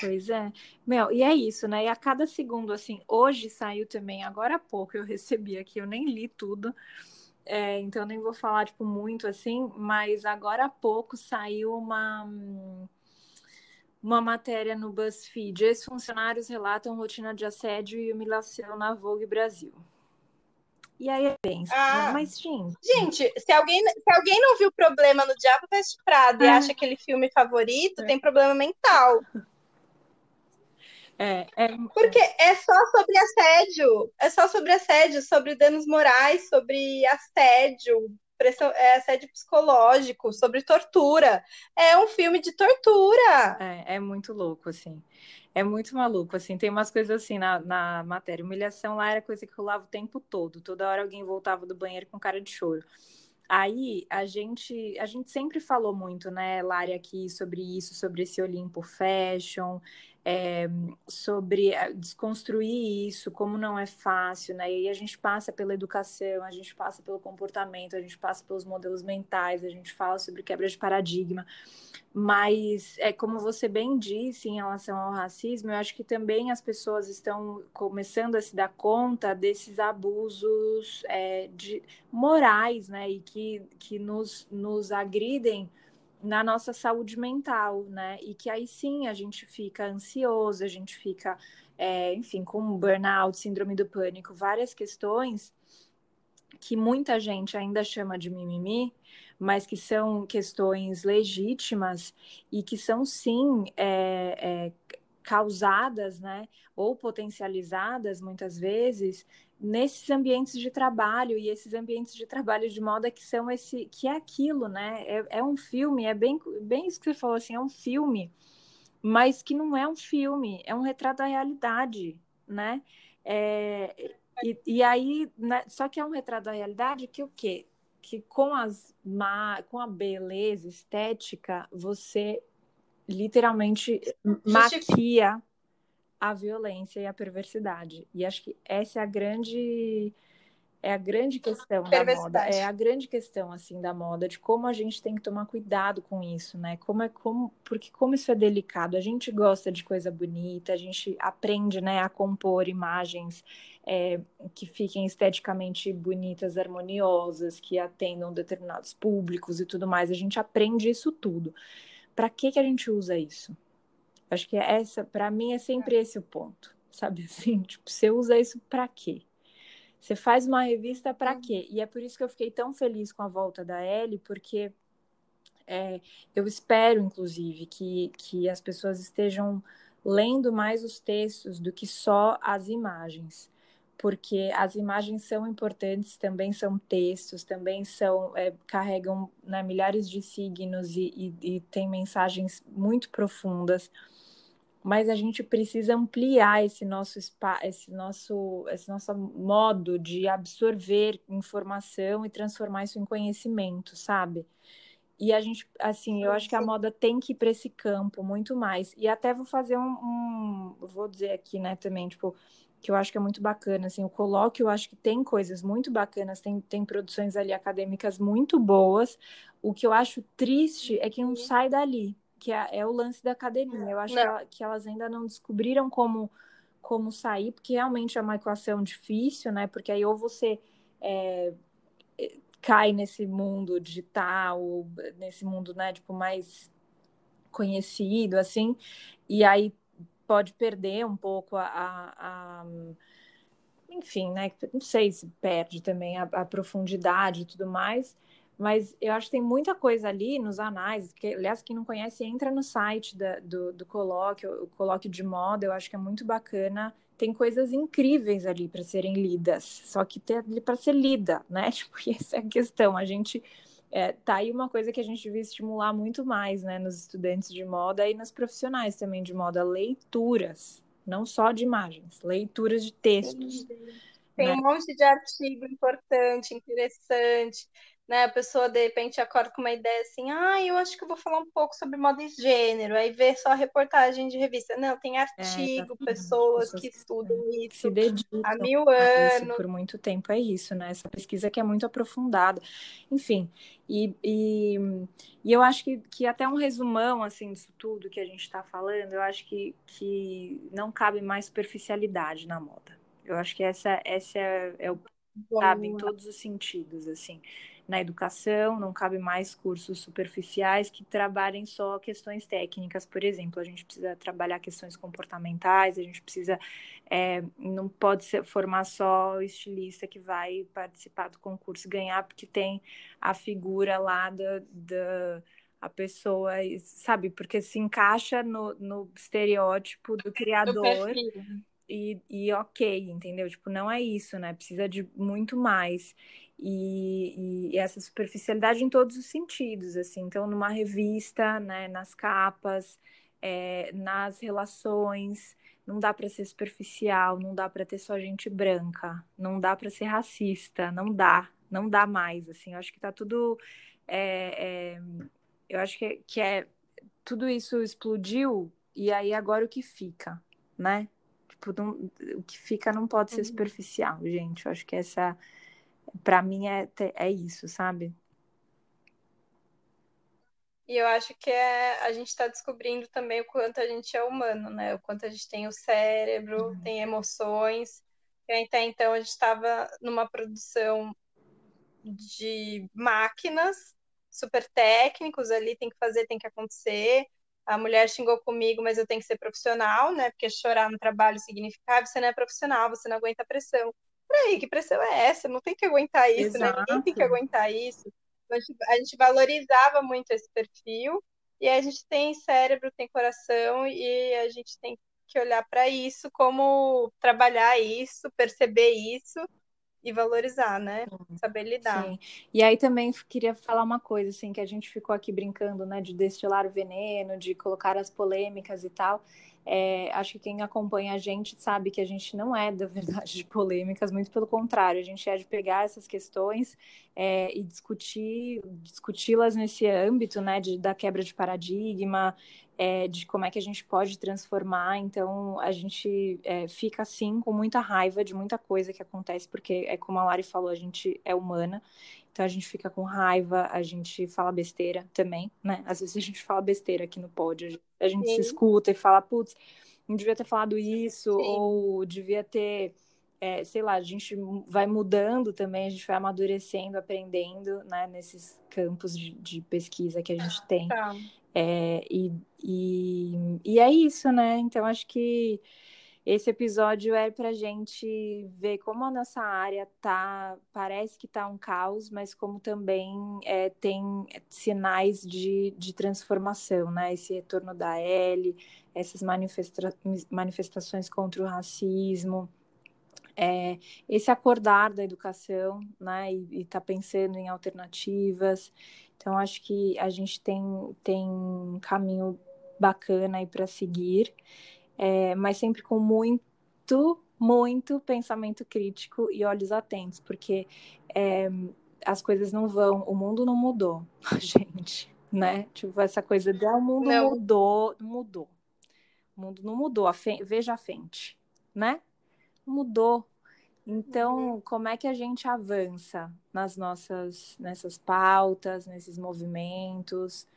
Pois é. Mel, e é isso, né? E a cada segundo, assim, hoje saiu também, agora há pouco eu recebi aqui, eu nem li tudo, é, então nem vou falar, tipo, muito assim, mas agora há pouco saiu uma, uma matéria no BuzzFeed. Ex-funcionários relatam rotina de assédio e humilhação na Vogue Brasil. E aí é bem, ah, mas gente. Gente, se alguém, se alguém não viu problema no Diabo Veste Prada e acha aquele filme favorito, é. tem problema mental. É, é, Porque é só sobre assédio, é só sobre assédio, sobre danos morais, sobre assédio, pressão, é, assédio psicológico, sobre tortura. É um filme de tortura. É, é muito louco, assim. É muito maluco, assim. Tem umas coisas assim na, na matéria. Humilhação lá era coisa que rolava o tempo todo. Toda hora alguém voltava do banheiro com cara de choro. Aí a gente, a gente sempre falou muito, né, Lari, aqui sobre isso, sobre esse Olimpo Fashion, é, sobre eh, desconstruir isso, como não é fácil, né? E aí a gente passa pela educação, a gente passa pelo comportamento, a gente passa pelos modelos mentais, a gente fala sobre quebra de paradigma. Mas, é como você bem disse em relação ao racismo, eu acho que também as pessoas estão começando a se dar conta desses abusos é, de, morais, né? E que, que nos, nos agridem na nossa saúde mental, né? E que aí sim a gente fica ansioso, a gente fica, é, enfim, com burnout, síndrome do pânico, várias questões que muita gente ainda chama de mimimi, mas que são questões legítimas e que são sim é, é, causadas, né, ou potencializadas muitas vezes nesses ambientes de trabalho e esses ambientes de trabalho de moda que são esse que é aquilo, né? É, é um filme, é bem, bem isso que você falou assim, é um filme, mas que não é um filme, é um retrato da realidade, né? É, e, e aí, né, só que é um retrato da realidade que o quê? Que com as com a beleza estética, você literalmente maquia a violência e a perversidade. E acho que essa é a grande é a grande questão da moda, é a grande questão assim da moda, de como a gente tem que tomar cuidado com isso, né? Como é como porque como isso é delicado, a gente gosta de coisa bonita, a gente aprende, né, a compor imagens é, que fiquem esteticamente bonitas, harmoniosas, que atendam determinados públicos e tudo mais. A gente aprende isso tudo. Para que que a gente usa isso? Acho que é essa, para mim, é sempre esse o ponto, sabe assim? Tipo, você usa isso para quê? Você faz uma revista para uhum. quê? E é por isso que eu fiquei tão feliz com a volta da Ellie, porque é, eu espero, inclusive, que, que as pessoas estejam lendo mais os textos do que só as imagens, porque as imagens são importantes, também são textos, também são é, carregam né, milhares de signos e, e, e tem mensagens muito profundas mas a gente precisa ampliar esse nosso esse nosso esse nosso modo de absorver informação e transformar isso em conhecimento, sabe? E a gente, assim, eu acho que a moda tem que ir para esse campo muito mais. E até vou fazer um, um, vou dizer aqui, né, também, tipo, que eu acho que é muito bacana, assim, o colóquio, eu acho que tem coisas muito bacanas, tem, tem produções ali acadêmicas muito boas. O que eu acho triste é que não sai dali, que é, é o lance da academia. Eu acho que, ela, que, elas ainda não descobriram como, como sair, porque realmente é uma equação difícil, né? Porque aí ou você é, cai nesse mundo digital, nesse mundo, né, tipo, mais conhecido, assim, e aí pode perder um pouco a, a, a enfim, né? Não sei se perde também a, a profundidade e tudo mais, mas eu acho que tem muita coisa ali nos anais, que, aliás, quem não conhece, entra no site da, do, do colóquio, o colóquio de moda, eu acho que é muito bacana. Tem coisas incríveis ali para serem lidas, só que tem ali para ser lida, né? Tipo, essa é a questão. A gente é, tá aí uma coisa que a gente devia estimular muito mais, né, nos estudantes de moda e nos profissionais também de moda, leituras, não só de imagens, leituras de textos. Tem né? um monte de artigo importante, interessante né? A pessoa de repente acorda com uma ideia assim, ah, eu acho que eu vou falar um pouco sobre moda e gênero, aí vê só reportagem de revista. Não, tem é, artigo, é, pessoas, pessoas, que estudam que, isso se dedicam há mil anos. por muito tempo é isso, né? Essa pesquisa que é muito aprofundada. Enfim, e, e, e eu acho que, que até um resumão assim disso tudo que a gente está falando, eu acho que, que não cabe mais superficialidade na moda. Eu acho que essa, essa é, é o sabe, em todos os sentidos, assim na educação, não cabe mais cursos superficiais que trabalhem só questões técnicas, por exemplo. A gente precisa trabalhar questões comportamentais, a gente precisa. É, não pode ser, formar só o estilista que vai participar do concurso e ganhar, porque tem a figura lá da. da a pessoa, sabe, porque se encaixa no, no estereótipo do criador e, e ok, entendeu? Tipo, não é isso, né? Precisa de muito mais e, e, essa superficialidade em todos os sentidos, assim. Então, numa revista, né, nas capas, é, nas relações, não dá para ser superficial, não dá para ter só gente branca, não dá para ser racista, não dá, não dá mais, assim. Eu acho que tá tudo, é, é, eu acho que, que é tudo isso explodiu e aí agora o que fica, né? Tipo, não, o que fica não pode ser uhum. superficial, gente. Eu acho que essa, para mim, é, é isso, sabe? E eu acho que é, a gente está descobrindo também o quanto a gente é humano, né? O quanto a gente tem o cérebro, uhum. tem emoções. E até então a gente estava numa produção de máquinas super técnicos ali, tem que fazer, tem que acontecer. A mulher xingou comigo, mas eu tenho que ser profissional, né? Porque chorar no trabalho significa ah, você não é profissional, você não aguenta pressão. Peraí, que pressão é essa? Não tem que aguentar isso, Exato. né? Ninguém tem que aguentar isso. A gente, a gente valorizava muito esse perfil, e a gente tem cérebro, tem coração, e a gente tem que olhar para isso, como trabalhar isso, perceber isso e valorizar, né? Saber lidar. Sim. E aí também queria falar uma coisa, assim, que a gente ficou aqui brincando, né, de destilar o veneno, de colocar as polêmicas e tal. É, acho que quem acompanha a gente sabe que a gente não é, da verdade, de polêmicas, muito pelo contrário, a gente é de pegar essas questões é, e discutir, discuti-las nesse âmbito, né, de, da quebra de paradigma, é, de como é que a gente pode transformar. Então, a gente é, fica assim com muita raiva de muita coisa que acontece, porque é como a Lari falou, a gente é humana. Então a gente fica com raiva, a gente fala besteira também, né? Às vezes a gente fala besteira aqui no pódio, a gente Sim. se escuta e fala, putz, não devia ter falado isso, Sim. ou devia ter, é, sei lá, a gente vai mudando também, a gente vai amadurecendo, aprendendo, né, nesses campos de, de pesquisa que a gente tem. Tá. É, e, e, e é isso, né? Então, acho que esse episódio é para gente ver como a nossa área tá, parece que tá um caos, mas como também é, tem sinais de, de transformação, né? Esse retorno da L, essas manifesta manifestações contra o racismo, é, esse acordar da educação, né? E, e tá pensando em alternativas. Então, acho que a gente tem, tem um caminho bacana aí para seguir, é, mas sempre com muito, muito pensamento crítico e olhos atentos, porque é, as coisas não vão, o mundo não mudou, gente, né? Tipo, essa coisa de ah, o mundo não. mudou, mudou. O mundo não mudou, a veja a frente, né? Mudou, então, uhum. como é que a gente avança nas nossas nessas pautas, nesses movimentos?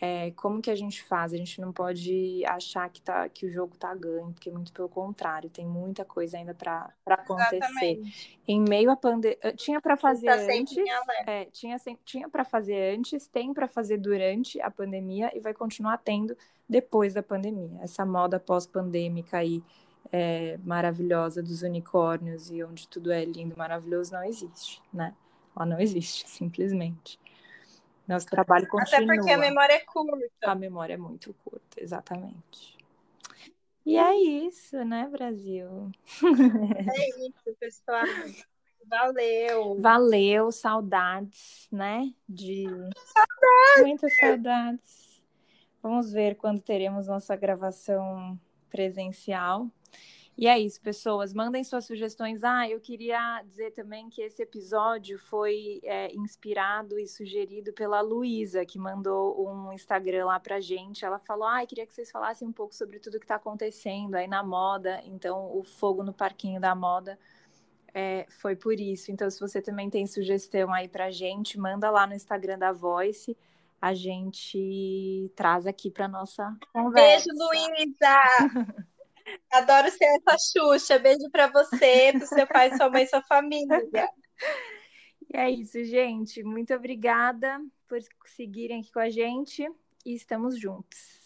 É, como que a gente faz? A gente não pode achar que, tá, que o jogo está ganho, porque muito pelo contrário, tem muita coisa ainda para acontecer. Exatamente. Em meio à pandemia, tinha para fazer tá antes, é, tinha tinha para fazer antes, tem para fazer durante a pandemia e vai continuar tendo depois da pandemia. Essa moda pós-pandêmica aí é, maravilhosa dos unicórnios e onde tudo é lindo, maravilhoso, não existe, né? Ela não existe, simplesmente. Nosso trabalho continua. Até porque a memória é curta. A memória é muito curta, exatamente. E é isso, né, Brasil? É isso, pessoal. Valeu. Valeu, saudades, né? De saudades. muitas saudades. Vamos ver quando teremos nossa gravação presencial. E é isso, pessoas. Mandem suas sugestões. Ah, eu queria dizer também que esse episódio foi é, inspirado e sugerido pela Luísa, que mandou um Instagram lá pra gente. Ela falou: Ah, queria que vocês falassem um pouco sobre tudo que está acontecendo aí na moda. Então, o fogo no parquinho da moda. É, foi por isso. Então, se você também tem sugestão aí pra gente, manda lá no Instagram da Voice a gente traz aqui para nossa conversa. Beijo, Luísa! Adoro ser essa Xuxa. Beijo para você, para seu pai, sua mãe, sua família. E é isso, gente. Muito obrigada por seguirem aqui com a gente e estamos juntos.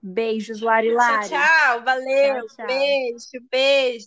Beijos, Lari Lari. Tchau, tchau. Valeu. Tchau, tchau. Beijo, beijo.